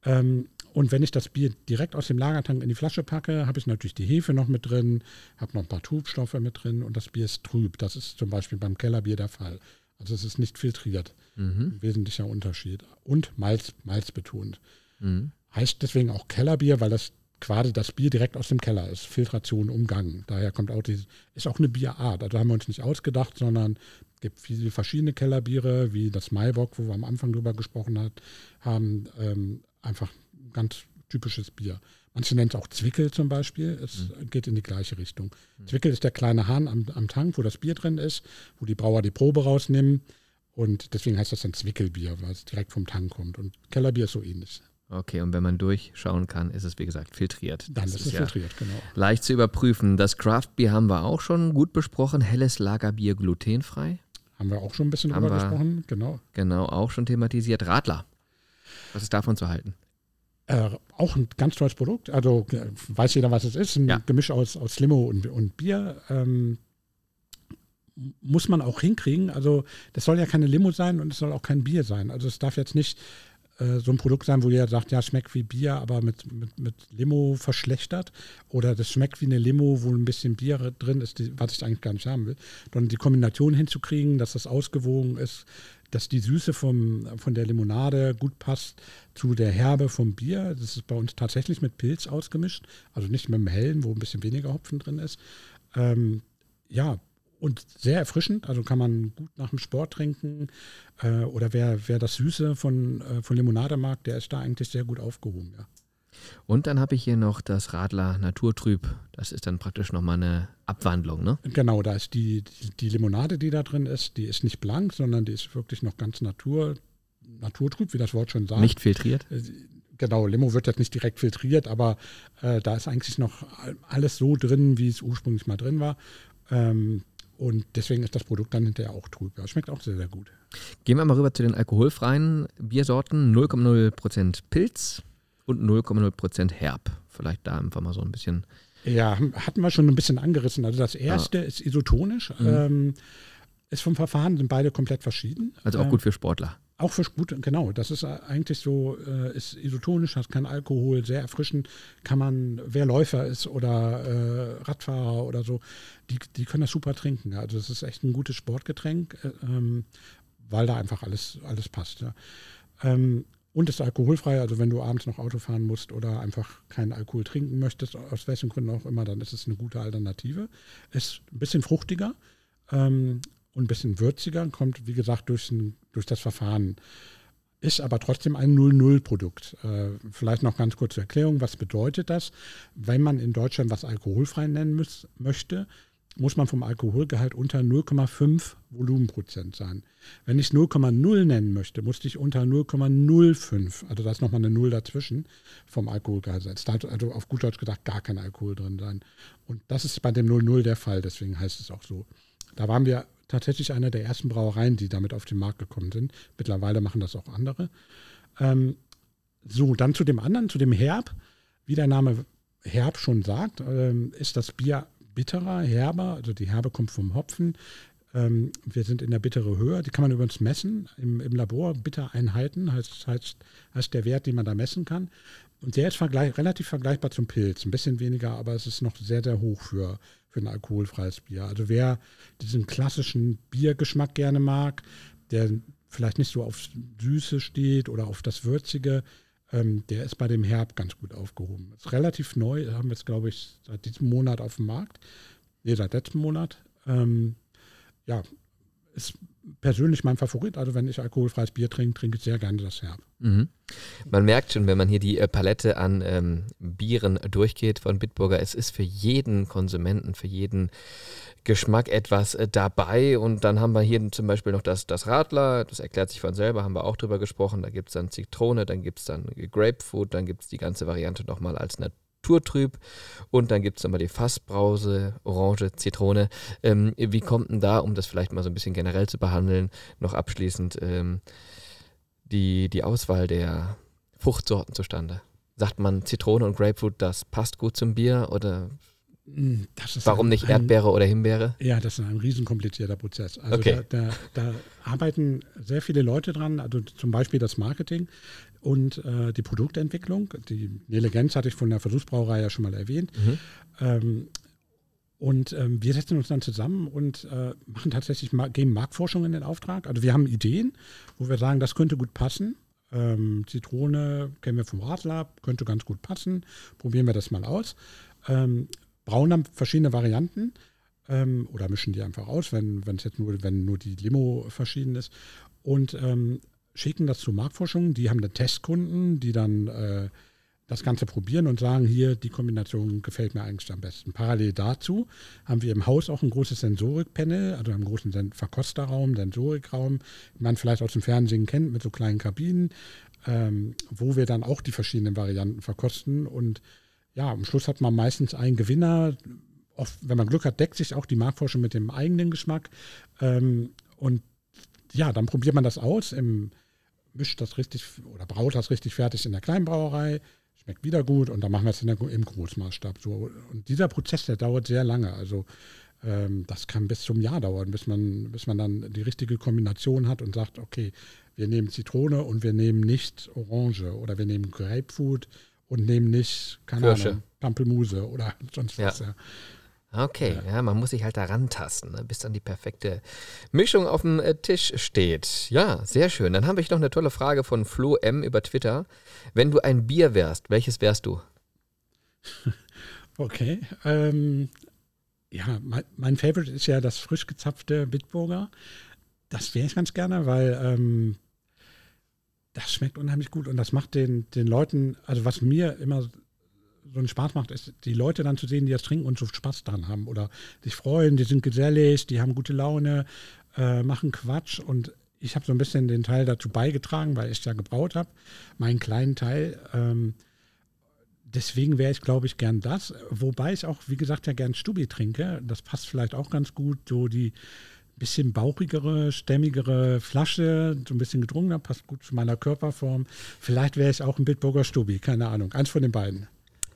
[SPEAKER 3] Ähm, und wenn ich das Bier direkt aus dem Lagertank in die Flasche packe, habe ich natürlich die Hefe noch mit drin, habe noch ein paar Trubstoffe mit drin und das Bier ist trüb. Das ist zum Beispiel beim Kellerbier der Fall. Also es ist nicht filtriert. Mhm. Wesentlicher Unterschied. Und Malz, Malz betont. Mhm. Heißt deswegen auch Kellerbier, weil das quasi das Bier direkt aus dem Keller ist. Filtration, Umgang. Daher kommt auch die, ist auch eine Bierart. Also haben wir uns nicht ausgedacht, sondern es gibt viele verschiedene Kellerbiere, wie das Maibock, wo wir am Anfang drüber gesprochen hat, haben ähm, einfach ein ganz typisches Bier. Manche nennen es auch Zwickel zum Beispiel. Es mhm. geht in die gleiche Richtung. Mhm. Zwickel ist der kleine Hahn am, am, Tank, wo das Bier drin ist, wo die Brauer die Probe rausnehmen. Und deswegen heißt das dann Zwickelbier, weil es direkt vom Tank kommt. Und Kellerbier ist so ähnlich.
[SPEAKER 1] Okay, und wenn man durchschauen kann, ist es wie gesagt filtriert.
[SPEAKER 3] Dann das ist es ja filtriert, genau.
[SPEAKER 1] Leicht zu überprüfen. Das Craftbier haben wir auch schon gut besprochen. Helles Lagerbier glutenfrei.
[SPEAKER 3] Haben wir auch schon ein bisschen drüber gesprochen, genau.
[SPEAKER 1] Genau, auch schon thematisiert. Radler. Was ist davon zu halten?
[SPEAKER 3] Äh, auch ein ganz tolles Produkt. Also äh, weiß jeder, was es ist. Ein ja. Gemisch aus, aus Limo und, und Bier. Ähm, muss man auch hinkriegen. Also das soll ja keine Limo sein und es soll auch kein Bier sein. Also es darf jetzt nicht äh, so ein Produkt sein, wo jeder sagt, ja, schmeckt wie Bier, aber mit, mit, mit Limo verschlechtert. Oder das schmeckt wie eine Limo, wo ein bisschen Bier drin ist, die, was ich eigentlich gar nicht haben will. Sondern die Kombination hinzukriegen, dass das ausgewogen ist, dass die Süße vom, von der Limonade gut passt zu der Herbe vom Bier. Das ist bei uns tatsächlich mit Pilz ausgemischt, also nicht mit dem hellen, wo ein bisschen weniger Hopfen drin ist. Ähm, ja, und sehr erfrischend, also kann man gut nach dem Sport trinken. Äh, oder wer, wer das Süße von, äh, von Limonade mag, der ist da eigentlich sehr gut aufgehoben, ja.
[SPEAKER 1] Und dann habe ich hier noch das Radler Naturtrüb. Das ist dann praktisch nochmal eine Abwandlung, ne?
[SPEAKER 3] Genau, da ist die, die, die, Limonade, die da drin ist, die ist nicht blank, sondern die ist wirklich noch ganz natur, naturtrüb, wie das Wort schon sagt.
[SPEAKER 1] Nicht filtriert?
[SPEAKER 3] Äh, genau, Limo wird jetzt nicht direkt filtriert, aber äh, da ist eigentlich noch alles so drin, wie es ursprünglich mal drin war. Ähm, und deswegen ist das Produkt dann hinterher auch trüb. Ja, schmeckt auch sehr, sehr gut.
[SPEAKER 1] Gehen wir mal rüber zu den alkoholfreien Biersorten. 0,0% Pilz und 0,0% Herb. Vielleicht da einfach mal so ein bisschen.
[SPEAKER 3] Ja, hatten wir schon ein bisschen angerissen. Also das erste ah. ist isotonisch. Mhm. Ähm, ist vom Verfahren, sind beide komplett verschieden.
[SPEAKER 1] Also auch ähm, gut für Sportler.
[SPEAKER 3] Auch für gut, genau. Das ist eigentlich so, äh, ist isotonisch, hat kein Alkohol, sehr erfrischend. Kann man, wer Läufer ist oder äh, Radfahrer oder so, die, die können das super trinken. Also das ist echt ein gutes Sportgetränk, äh, ähm, weil da einfach alles, alles passt. Ja. Ähm, und ist alkoholfrei, also wenn du abends noch Auto fahren musst oder einfach keinen Alkohol trinken möchtest, aus welchen Gründen auch immer, dann ist es eine gute Alternative. Ist ein bisschen fruchtiger, ähm, und ein bisschen würziger, kommt, wie gesagt, durch, ein, durch das Verfahren. Ist aber trotzdem ein 0-0-Produkt. Äh, vielleicht noch ganz kurze Erklärung, was bedeutet das? Wenn man in Deutschland was alkoholfrei nennen muss, möchte, muss man vom Alkoholgehalt unter 0,5 Volumenprozent sein. Wenn ich 0,0 nennen möchte, musste ich unter 0,05, also da ist nochmal eine Null dazwischen, vom Alkoholgehalt sein. Es darf also auf gut Deutsch gesagt gar kein Alkohol drin sein. Und das ist bei dem 00 der Fall, deswegen heißt es auch so. Da waren wir tatsächlich einer der ersten Brauereien, die damit auf den Markt gekommen sind. Mittlerweile machen das auch andere. Ähm, so, dann zu dem anderen, zu dem Herb. Wie der Name Herb schon sagt, ähm, ist das Bier bitterer, herber. Also die Herbe kommt vom Hopfen. Ähm, wir sind in der bittere Höhe. Die kann man übrigens messen im, im Labor. Bittereinheiten heißt, heißt, heißt der Wert, den man da messen kann. Und der ist vergleich, relativ vergleichbar zum Pilz. Ein bisschen weniger, aber es ist noch sehr, sehr hoch für, für ein alkoholfreies Bier. Also wer diesen klassischen Biergeschmack gerne mag, der vielleicht nicht so auf Süße steht oder auf das Würzige, ähm, der ist bei dem Herb ganz gut aufgehoben. Ist relativ neu, haben wir es, glaube ich, seit diesem Monat auf dem Markt. Nee, seit letztem Monat. Ähm, ja, ist persönlich mein Favorit. Also wenn ich alkoholfreies Bier trinke, trinke ich sehr gerne das Herb.
[SPEAKER 1] Mhm. Man merkt schon, wenn man hier die äh, Palette an ähm, Bieren durchgeht von Bitburger, es ist für jeden Konsumenten, für jeden Geschmack etwas äh, dabei. Und dann haben wir hier zum Beispiel noch das, das Radler, das erklärt sich von selber, haben wir auch drüber gesprochen. Da gibt es dann Zitrone, dann gibt es dann Grapefruit, dann gibt es die ganze Variante nochmal als Natur. Naturtrüb. Und dann gibt es nochmal die Fassbrause, Orange, Zitrone. Ähm, wie kommt denn da, um das vielleicht mal so ein bisschen generell zu behandeln, noch abschließend ähm, die, die Auswahl der Fruchtsorten zustande? Sagt man Zitrone und Grapefruit, das passt gut zum Bier oder Warum
[SPEAKER 3] ein,
[SPEAKER 1] nicht Erdbeere
[SPEAKER 3] ein,
[SPEAKER 1] oder Himbeere?
[SPEAKER 3] Ja, das ist ein riesenkomplizierter Prozess. Also okay. da, da, da, arbeiten sehr viele Leute dran, also zum Beispiel das Marketing und äh, die Produktentwicklung. Die Nelegenz hatte ich von der Versuchsbrauerei ja schon mal erwähnt. Mhm. Ähm, und ähm, wir setzen uns dann zusammen und äh, machen tatsächlich, geben Marktforschung in den Auftrag. Also wir haben Ideen, wo wir sagen, das könnte gut passen. Ähm, Zitrone kennen wir vom Radler, könnte ganz gut passen. Probieren wir das mal aus. Ähm, brauen dann verschiedene Varianten ähm, oder mischen die einfach aus, wenn es jetzt nur, wenn nur die Limo verschieden ist. Und ähm, schicken das zu Marktforschung. Die haben dann Testkunden, die dann äh, das Ganze probieren und sagen, hier, die Kombination gefällt mir eigentlich am besten. Parallel dazu haben wir im Haus auch ein großes Sensorikpanel, also einen großen Sen Verkosterraum, Sensorikraum, den man vielleicht aus dem Fernsehen kennt, mit so kleinen Kabinen, ähm, wo wir dann auch die verschiedenen Varianten verkosten. Und ja, am Schluss hat man meistens einen Gewinner. Oft, wenn man Glück hat, deckt sich auch die Marktforschung mit dem eigenen Geschmack. Ähm, und ja, dann probiert man das aus im mischt das richtig oder braut das richtig fertig in der Kleinbrauerei, schmeckt wieder gut und dann machen wir es der, im Großmaßstab. So. Und dieser Prozess, der dauert sehr lange. Also ähm, das kann bis zum Jahr dauern, bis man, bis man dann die richtige Kombination hat und sagt, okay, wir nehmen Zitrone und wir nehmen nicht Orange oder wir nehmen Grapefruit und nehmen nicht, keine Kirsche. Ahnung, Pampelmuse oder (laughs) sonst was. Ja.
[SPEAKER 1] Okay, ja. ja. man muss sich halt da rantasten, ne, bis dann die perfekte Mischung auf dem äh, Tisch steht. Ja, sehr schön. Dann habe ich noch eine tolle Frage von Flo M über Twitter. Wenn du ein Bier wärst, welches wärst du? (laughs)
[SPEAKER 3] Okay. Ähm, ja, mein, mein, Favorite ist ja das frisch gezapfte Bitburger. Das wäre ich ganz gerne, weil ähm, das schmeckt unheimlich gut und das macht den, den Leuten, also was mir immer so einen Spaß macht, ist, die Leute dann zu sehen, die das trinken und so Spaß dran haben oder sich freuen, die sind gesellig, die haben gute Laune, äh, machen Quatsch und ich habe so ein bisschen den Teil dazu beigetragen, weil ich ja gebraut habe, meinen kleinen Teil. Ähm, deswegen wäre ich, glaube ich, gern das. Wobei ich auch, wie gesagt, ja gern Stubi trinke. Das passt vielleicht auch ganz gut. So die bisschen bauchigere, stämmigere Flasche, so ein bisschen gedrungener, passt gut zu meiner Körperform. Vielleicht wäre ich auch ein Bitburger Stubi, keine Ahnung. Eins von den beiden.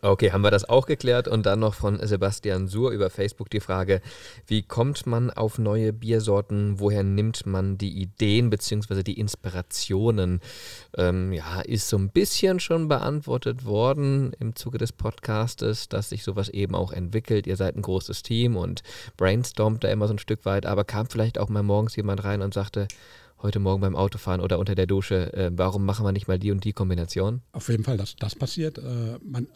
[SPEAKER 1] Okay, haben wir das auch geklärt und dann noch von Sebastian Suhr über Facebook die Frage, wie kommt man auf neue Biersorten, woher nimmt man die Ideen bzw. die Inspirationen? Ähm, ja, ist so ein bisschen schon beantwortet worden im Zuge des Podcastes, dass sich sowas eben auch entwickelt. Ihr seid ein großes Team und brainstormt da immer so ein Stück weit, aber kam vielleicht auch mal morgens jemand rein und sagte, heute Morgen beim Autofahren oder unter der Dusche, äh, warum machen wir nicht mal die und die Kombination?
[SPEAKER 3] Auf jeden Fall, dass das passiert. Äh, man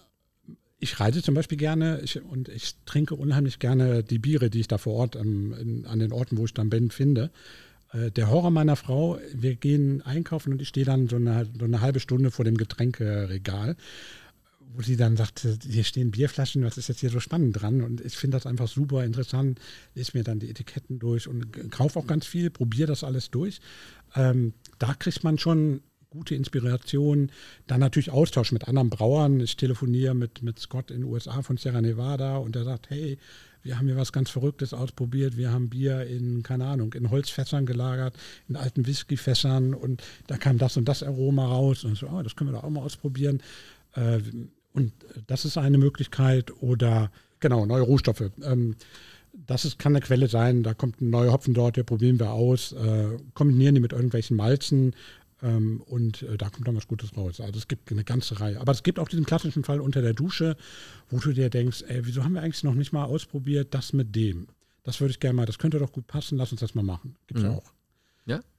[SPEAKER 3] ich reise zum Beispiel gerne ich, und ich trinke unheimlich gerne die Biere, die ich da vor Ort ähm, in, an den Orten, wo ich dann bin, finde. Äh, der Horror meiner Frau, wir gehen einkaufen und ich stehe dann so eine, so eine halbe Stunde vor dem Getränkeregal, wo sie dann sagt, hier stehen Bierflaschen, was ist jetzt hier so spannend dran? Und ich finde das einfach super interessant, lese mir dann die Etiketten durch und kaufe auch ganz viel, probiere das alles durch. Ähm, da kriegt man schon gute Inspiration. Dann natürlich Austausch mit anderen Brauern. Ich telefoniere mit, mit Scott in den USA von Sierra Nevada und der sagt, hey, wir haben hier was ganz Verrücktes ausprobiert. Wir haben Bier in, keine Ahnung, in Holzfässern gelagert, in alten Whiskyfässern und da kam das und das Aroma raus. Und so, oh, das können wir doch auch mal ausprobieren. Äh, und das ist eine Möglichkeit. Oder genau, neue Rohstoffe. Ähm, das ist, kann eine Quelle sein, da kommt ein neuer Hopfen dort, der probieren wir aus, äh, kombinieren die mit irgendwelchen Malzen, ähm, und äh, da kommt dann was Gutes raus. Also es gibt eine ganze Reihe. Aber es gibt auch diesen klassischen Fall unter der Dusche, wo du dir denkst, ey, wieso haben wir eigentlich noch nicht mal ausprobiert, das mit dem? Das würde ich gerne mal, das könnte doch gut passen, lass uns das mal machen. Gibt es mhm. ja auch.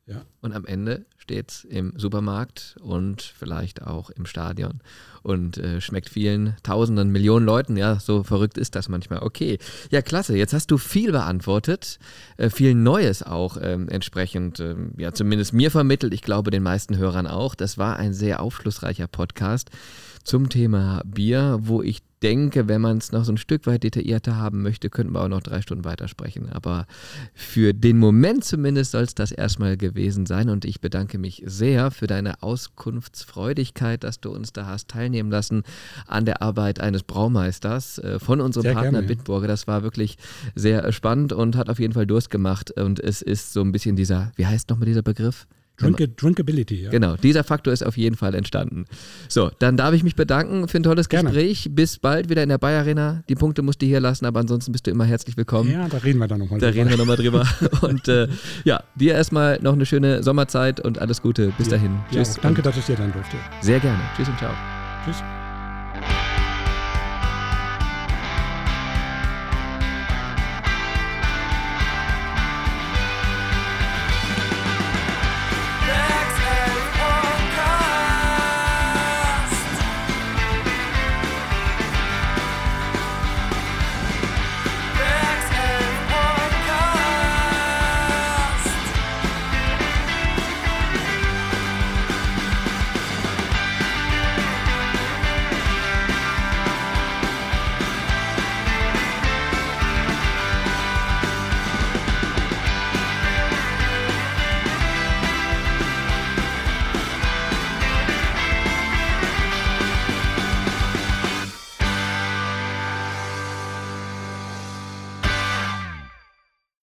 [SPEAKER 1] Ja? Und am Ende steht es im Supermarkt und vielleicht auch im Stadion und äh, schmeckt vielen Tausenden, Millionen Leuten. Ja, so verrückt ist das manchmal. Okay, ja, klasse. Jetzt hast du viel beantwortet, äh, viel Neues auch ähm, entsprechend, ähm, ja, zumindest mir vermittelt. Ich glaube, den meisten Hörern auch. Das war ein sehr aufschlussreicher Podcast zum Thema Bier, wo ich denke, wenn man es noch so ein Stück weit detaillierter haben möchte, könnten wir auch noch drei Stunden weitersprechen. Aber für den Moment zumindest soll es das erstmal gewesen sein. Und ich bedanke mich sehr für deine Auskunftsfreudigkeit, dass du uns da hast teilnehmen lassen an der Arbeit eines Braumeisters äh, von unserem sehr Partner gerne, Bitburger. Das war wirklich sehr spannend und hat auf jeden Fall Durst gemacht. Und es ist so ein bisschen dieser, wie heißt nochmal dieser Begriff?
[SPEAKER 3] Drink Drinkability, ja.
[SPEAKER 1] Genau, dieser Faktor ist auf jeden Fall entstanden. So, dann darf ich mich bedanken für ein tolles Gerne. Gespräch. Bis bald wieder in der Bayer Arena. Die Punkte musst du hier lassen, aber ansonsten bist du immer herzlich willkommen.
[SPEAKER 3] Ja, da reden wir dann nochmal
[SPEAKER 1] drüber. Da reden wir nochmal drüber. (laughs) und äh, ja, dir erstmal noch eine schöne Sommerzeit und alles Gute. Bis ja. dahin.
[SPEAKER 3] Tschüss. Ja, danke, dass ich dir dann durfte.
[SPEAKER 1] Sehr gerne. Tschüss und ciao.
[SPEAKER 3] Tschüss.